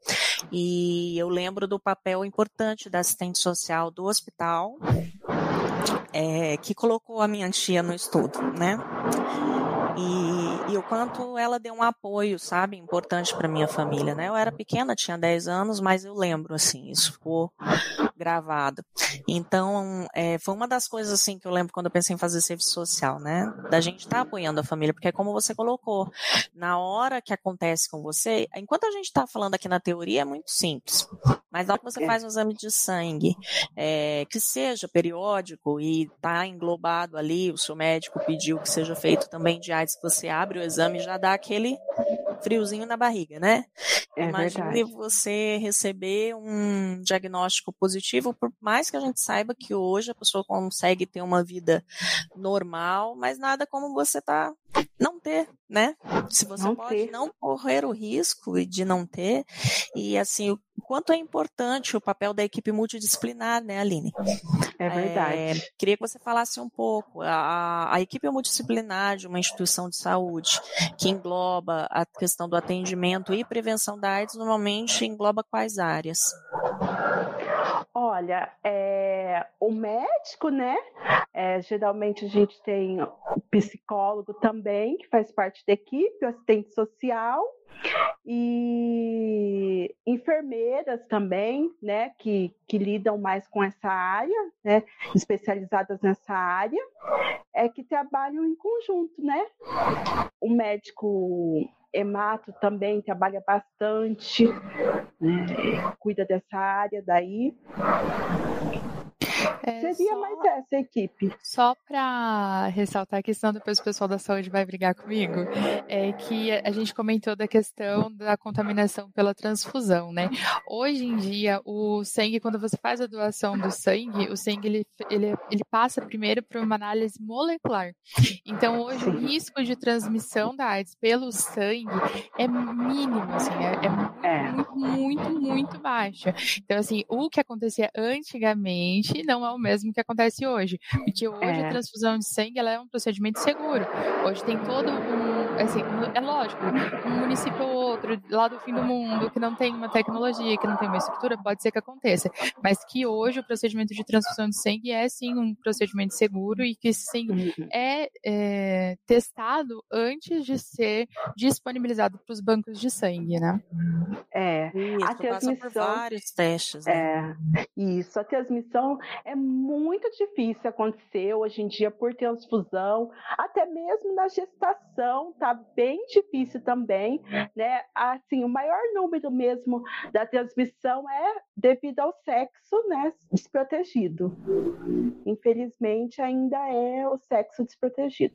E eu lembro do papel importante da assistente social do hospital, é, que colocou a minha tia no estudo, né? E, e, o quanto ela deu um apoio, sabe, importante para minha família, né? Eu era pequena, tinha 10 anos, mas eu lembro, assim, isso ficou gravado. Então, é, foi uma das coisas, assim, que eu lembro quando eu pensei em fazer serviço social, né? Da gente estar tá apoiando a família, porque é como você colocou, na hora que acontece com você, enquanto a gente está falando aqui na teoria, é muito simples, mas na hora que você é. faz um exame de sangue, é, que seja periódico e está englobado ali, o seu médico pediu que seja feito também de que você abre o exame já dá aquele friozinho na barriga, né? É Imagine verdade. você receber um diagnóstico positivo, por mais que a gente saiba que hoje a pessoa consegue ter uma vida normal, mas nada como você tá não ter, né? Se você não pode ter. não correr o risco de não ter, e assim, o quanto é importante o papel da equipe multidisciplinar, né, Aline? É verdade. É, queria que você falasse um pouco. A, a equipe multidisciplinar de uma instituição de saúde, que engloba a questão do atendimento e prevenção da AIDS, normalmente engloba quais áreas? Olha, é, o médico, né? É, geralmente a gente tem o psicólogo também, que faz parte da equipe, o assistente social e enfermeiras também, né, que, que lidam mais com essa área, né, especializadas nessa área, é que trabalham em conjunto, né? O médico hemato também trabalha bastante, né, cuida dessa área daí. É, Seria só, mais essa equipe. Só para ressaltar a questão, depois o pessoal da saúde vai brigar comigo, é que a gente comentou da questão da contaminação pela transfusão, né? Hoje em dia, o sangue, quando você faz a doação do sangue, o sangue ele, ele, ele passa primeiro por uma análise molecular. Então, hoje, o risco de transmissão da AIDS pelo sangue é mínimo, assim, é, é, muito, é. muito, muito, muito baixo. Então, assim, o que acontecia antigamente não é o mesmo que acontece hoje. Porque hoje é. a transfusão de sangue ela é um procedimento seguro. Hoje tem todo um. Assim, é lógico, um município ou outro, lá do fim do mundo, que não tem uma tecnologia, que não tem uma estrutura, pode ser que aconteça. Mas que hoje o procedimento de transfusão de sangue é sim um procedimento seguro e que sangue uhum. é, é testado antes de ser disponibilizado para os bancos de sangue, né? É. Isso, a transmissão, vários testes. Né? É. Isso, a transmissão é muito difícil acontecer hoje em dia por transfusão, até mesmo na gestação tá bem difícil também, né? Assim, o maior número mesmo da transmissão é devido ao sexo, né, desprotegido. Infelizmente ainda é o sexo desprotegido.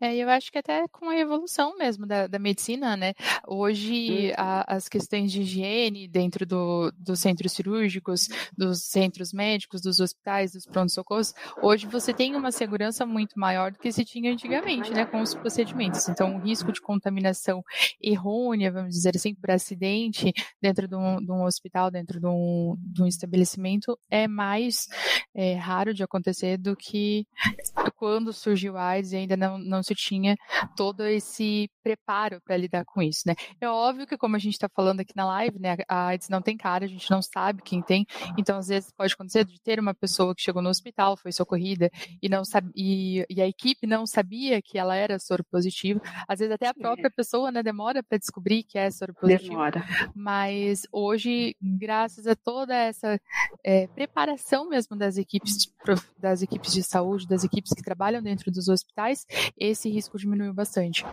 É, eu acho que até com a evolução mesmo da, da medicina, né? Hoje uhum. a, as questões de higiene dentro do, dos centros cirúrgicos, dos centros médicos, dos hospitais, dos pronto-socorros, hoje você tem uma segurança muito maior do que se tinha antigamente, né? Com os procedimentos. Então, o risco de contaminação errônea, vamos dizer assim, por acidente dentro de um, de um hospital, dentro de um, de um estabelecimento, é mais é, raro de acontecer do que quando surgiu a AIDS e ainda não, não se tinha todo esse preparo para lidar com isso, né? É óbvio que, como a gente está falando aqui na live, né, a AIDS não tem cara, a gente não sabe quem tem, então às vezes pode acontecer de ter uma pessoa que chegou no hospital, foi socorrida e não sabe, e, e a equipe não sabia que ela era soro positivo, às vezes até a própria pessoa, né, demora para descobrir que é soro positivo. Demora. Mas hoje, graças a toda essa é, preparação mesmo das equipes, das equipes de saúde, das equipes que trabalham dentro dos hospitais, esse risco diminuiu bastante.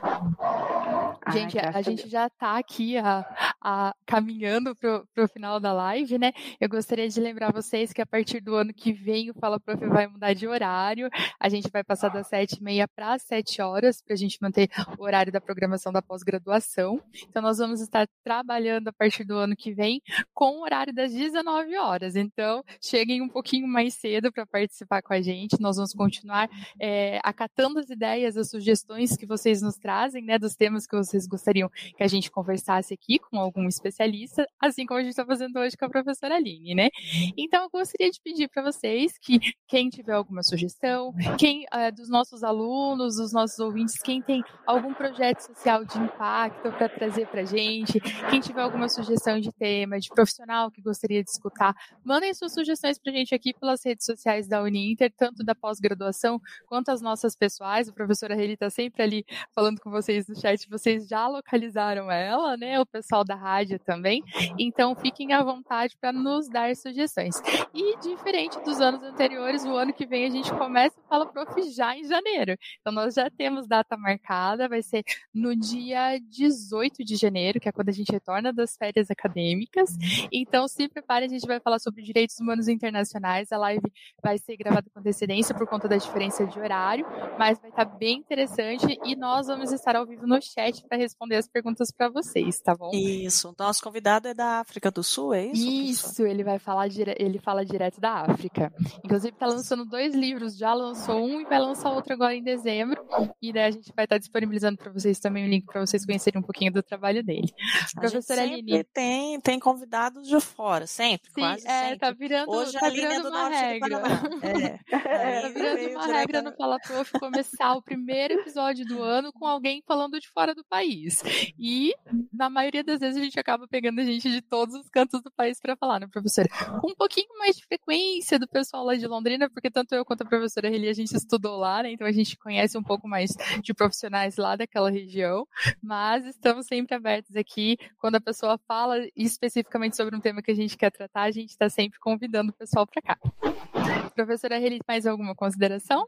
Gente, Ai, a gente já está aqui a, a, caminhando para o final da live, né? Eu gostaria de lembrar vocês que a partir do ano que vem o Fala Prof vai mudar de horário. A gente vai passar das sete e meia para as sete horas para a gente manter o horário da programação da pós-graduação. Então, nós vamos estar trabalhando a partir do ano que vem com o horário das 19 horas. Então, cheguem um pouquinho mais cedo para participar com a gente. Nós vamos continuar é, acatando as ideias, as sugestões que vocês nos trazem, né, dos temas que vocês gostariam que a gente conversasse aqui com algum especialista, assim como a gente está fazendo hoje com a professora Aline, né? Então, eu gostaria de pedir para vocês que quem tiver alguma sugestão, quem é, dos nossos alunos, dos nossos ouvintes, quem tem algum projeto social de impacto para trazer para a gente, quem tiver alguma sugestão de tema, de profissional que gostaria de escutar, mandem suas sugestões para a gente aqui pelas redes sociais da Uninter, tanto da pós-graduação quanto as nossas pessoais. A professora Reli está sempre ali falando com vocês no chat, vocês já localizaram ela, né? O pessoal da rádio também. Então fiquem à vontade para nos dar sugestões. E diferente dos anos anteriores, o ano que vem a gente começa o Fala Prof já em janeiro. Então nós já temos data marcada, vai ser no dia 18 de janeiro, que é quando a gente retorna das férias acadêmicas. Então se prepare, a gente vai falar sobre direitos humanos internacionais. A live vai ser gravada com antecedência por conta da diferença de horário, mas vai estar bem interessante e nós vamos estar ao vivo no chat para responder as perguntas para vocês, tá bom? Isso. Isso. Nosso convidado é da África do Sul, é isso? Isso, ele vai falar dire... ele fala direto da África. Inclusive está lançando dois livros, já lançou um e vai lançar outro agora em dezembro. E daí a gente vai estar disponibilizando para vocês também o link para vocês conhecerem um pouquinho do trabalho dele. A Professora Aline. Tem, tem convidados de fora, sempre, Sim, quase é, sempre. Tá virando, Hoje tá virando uma regra. É. tá virando uma regra no Fala Prof começar o primeiro episódio do ano com alguém falando de fora do país. E na maioria das vezes a gente acaba pegando gente de todos os cantos do país para falar, né, professora? Com um pouquinho mais de frequência do pessoal lá de Londrina, porque tanto eu quanto a professora Reli a gente estudou lá, né? Então a gente conhece um pouco mais de profissionais lá daquela região, mas estamos sempre abertos aqui. Quando a pessoa fala especificamente sobre um tema que a gente quer tratar, a gente está sempre convidando o pessoal para cá. Professora Reli, mais alguma consideração?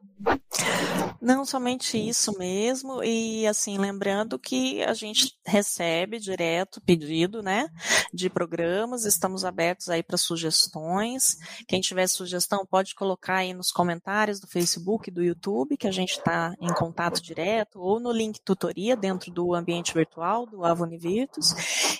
Não, somente isso mesmo. E assim, lembrando que a gente recebe direto pedido, né, de programas. Estamos abertos aí para sugestões. Quem tiver sugestão pode colocar aí nos comentários do Facebook, do YouTube, que a gente está em contato direto, ou no link tutoria dentro do ambiente virtual do Avoni Virtus.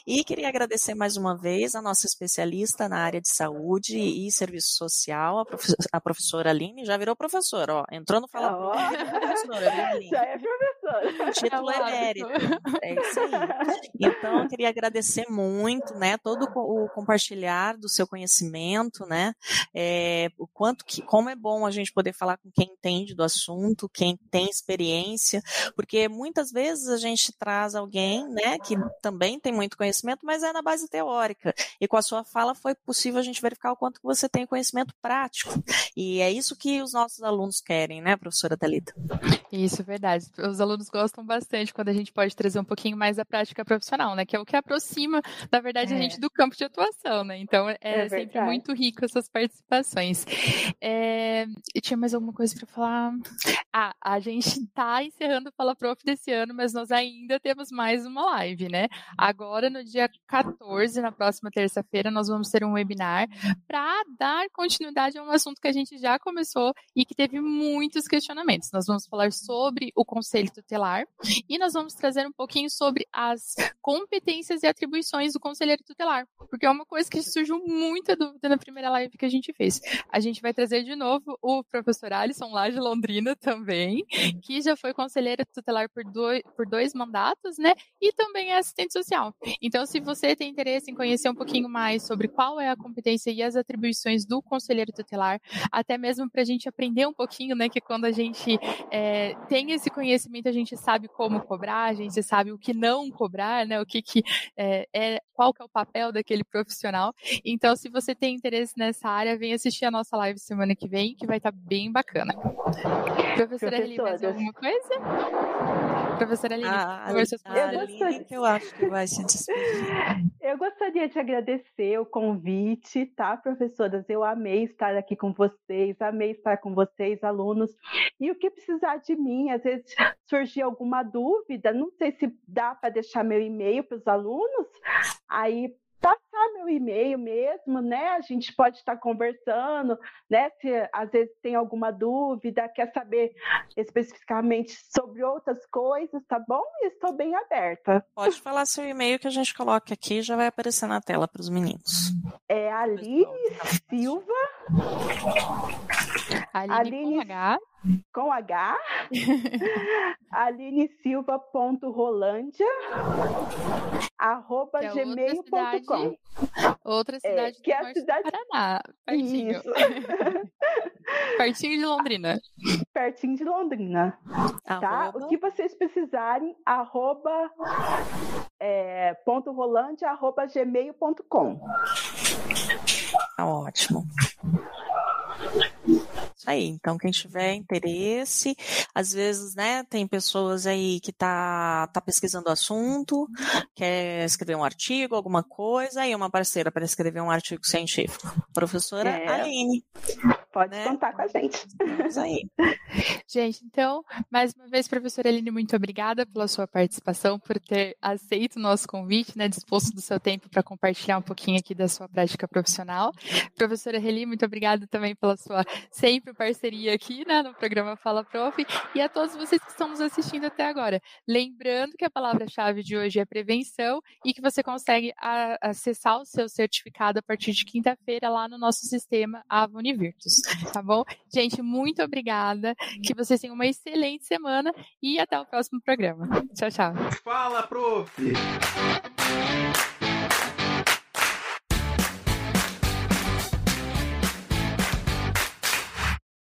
E queria agradecer mais uma vez a nossa especialista na área de saúde e serviço social, a, a professora Aline. Já virou professora, ó. Entrou no Fala oh. Professora, Aline. Já é professora. Título é emérito. É isso aí. Então, eu queria agradecer muito, né, todo o compartilhar do seu conhecimento, né, é, o quanto que, como é bom a gente poder falar com quem entende do assunto, quem tem experiência, porque muitas vezes a gente traz alguém, né, que também tem muito conhecimento, mas é na base teórica. E com a sua fala foi possível a gente verificar o quanto você tem conhecimento prático. E é isso que os nossos alunos querem, né, professora Talita? Isso, é verdade. Os alunos gostam bastante quando a gente pode trazer um pouquinho mais da prática profissional, né, que é o que aproxima, na verdade, é. a gente do campo de atuação, né? Então é, é sempre muito rico essas participações. É, tinha mais alguma coisa para falar? Ah, a gente está encerrando o Fala Prof desse ano, mas nós ainda temos mais uma live, né? Agora, no dia 14, na próxima terça-feira, nós vamos ter um webinar para dar continuidade a um assunto que a gente já começou e que teve muitos questionamentos. Nós vamos falar sobre o conselho tutelar e nós vamos trazer um pouquinho sobre as competências e atribuições do conselheiro tutelar, porque é uma coisa que surgiu muita dúvida na primeira live que a gente fez. A gente vai trazer de novo o professor Alisson lá de Londrina também, que já foi conselheiro tutelar por dois, por dois mandatos, né? E também é assistente social. Então, se você tem interesse em conhecer um pouquinho mais sobre qual é a competência e as atribuições do conselheiro tutelar, até mesmo para a gente aprender um pouquinho, né? Que quando a gente é, tem esse conhecimento, a gente sabe como cobrar, a gente sabe o que não cobrar, né? O que, que é, é qual que é o papel daquele profissional. Então, se você tem interesse nessa área, vem assistir a nossa live semana que vem, que vai estar tá bem bacana. Professora Eli, mais alguma coisa? Professora Aline, ah, a, Aline, que eu acho que vai se despedir. Eu gostaria de agradecer o convite, tá, professoras? Eu amei estar aqui com vocês, amei estar com vocês, alunos. E o que precisar de mim, às vezes surgir alguma dúvida, não sei se dá para deixar meu e-mail para os alunos, aí passar meu e-mail mesmo, né? A gente pode estar conversando, né? Se às vezes tem alguma dúvida, quer saber especificamente sobre outras coisas, tá bom? Estou bem aberta. Pode falar seu e-mail que a gente coloca aqui, já vai aparecer na tela para os meninos. É Aline Silva. Aline, Aline com H com H, alinesilva.rolândia, arroba é gmail.com. Outra cidade, é, que é a cidade do Paraná, pertinho. Isso. pertinho de Londrina. Pertinho de Londrina. Tá? O que vocês precisarem, arroba é, ponto rolândia, arroba gmail.com. Tá ótimo. Isso aí. Então, quem tiver interesse, às vezes, né, tem pessoas aí que tá, tá pesquisando o assunto, quer escrever um artigo, alguma coisa, e uma parceira para escrever um artigo científico. Professora é. Aline. Pode né? contar com a gente. Vamos aí. Gente, então, mais uma vez, professora Eline, muito obrigada pela sua participação, por ter aceito o nosso convite, né, disposto do seu tempo para compartilhar um pouquinho aqui da sua prática profissional. Professora Reli, muito obrigada também pela sua sempre parceria aqui, né, no programa Fala Prof. E a todos vocês que estão nos assistindo até agora. Lembrando que a palavra-chave de hoje é prevenção e que você consegue acessar o seu certificado a partir de quinta-feira lá no nosso sistema Ava Univirtus, tá bom? Gente, muito obrigada, que vocês tenham uma excelente semana e até o próximo programa. Tchau, tchau. Fala, prof!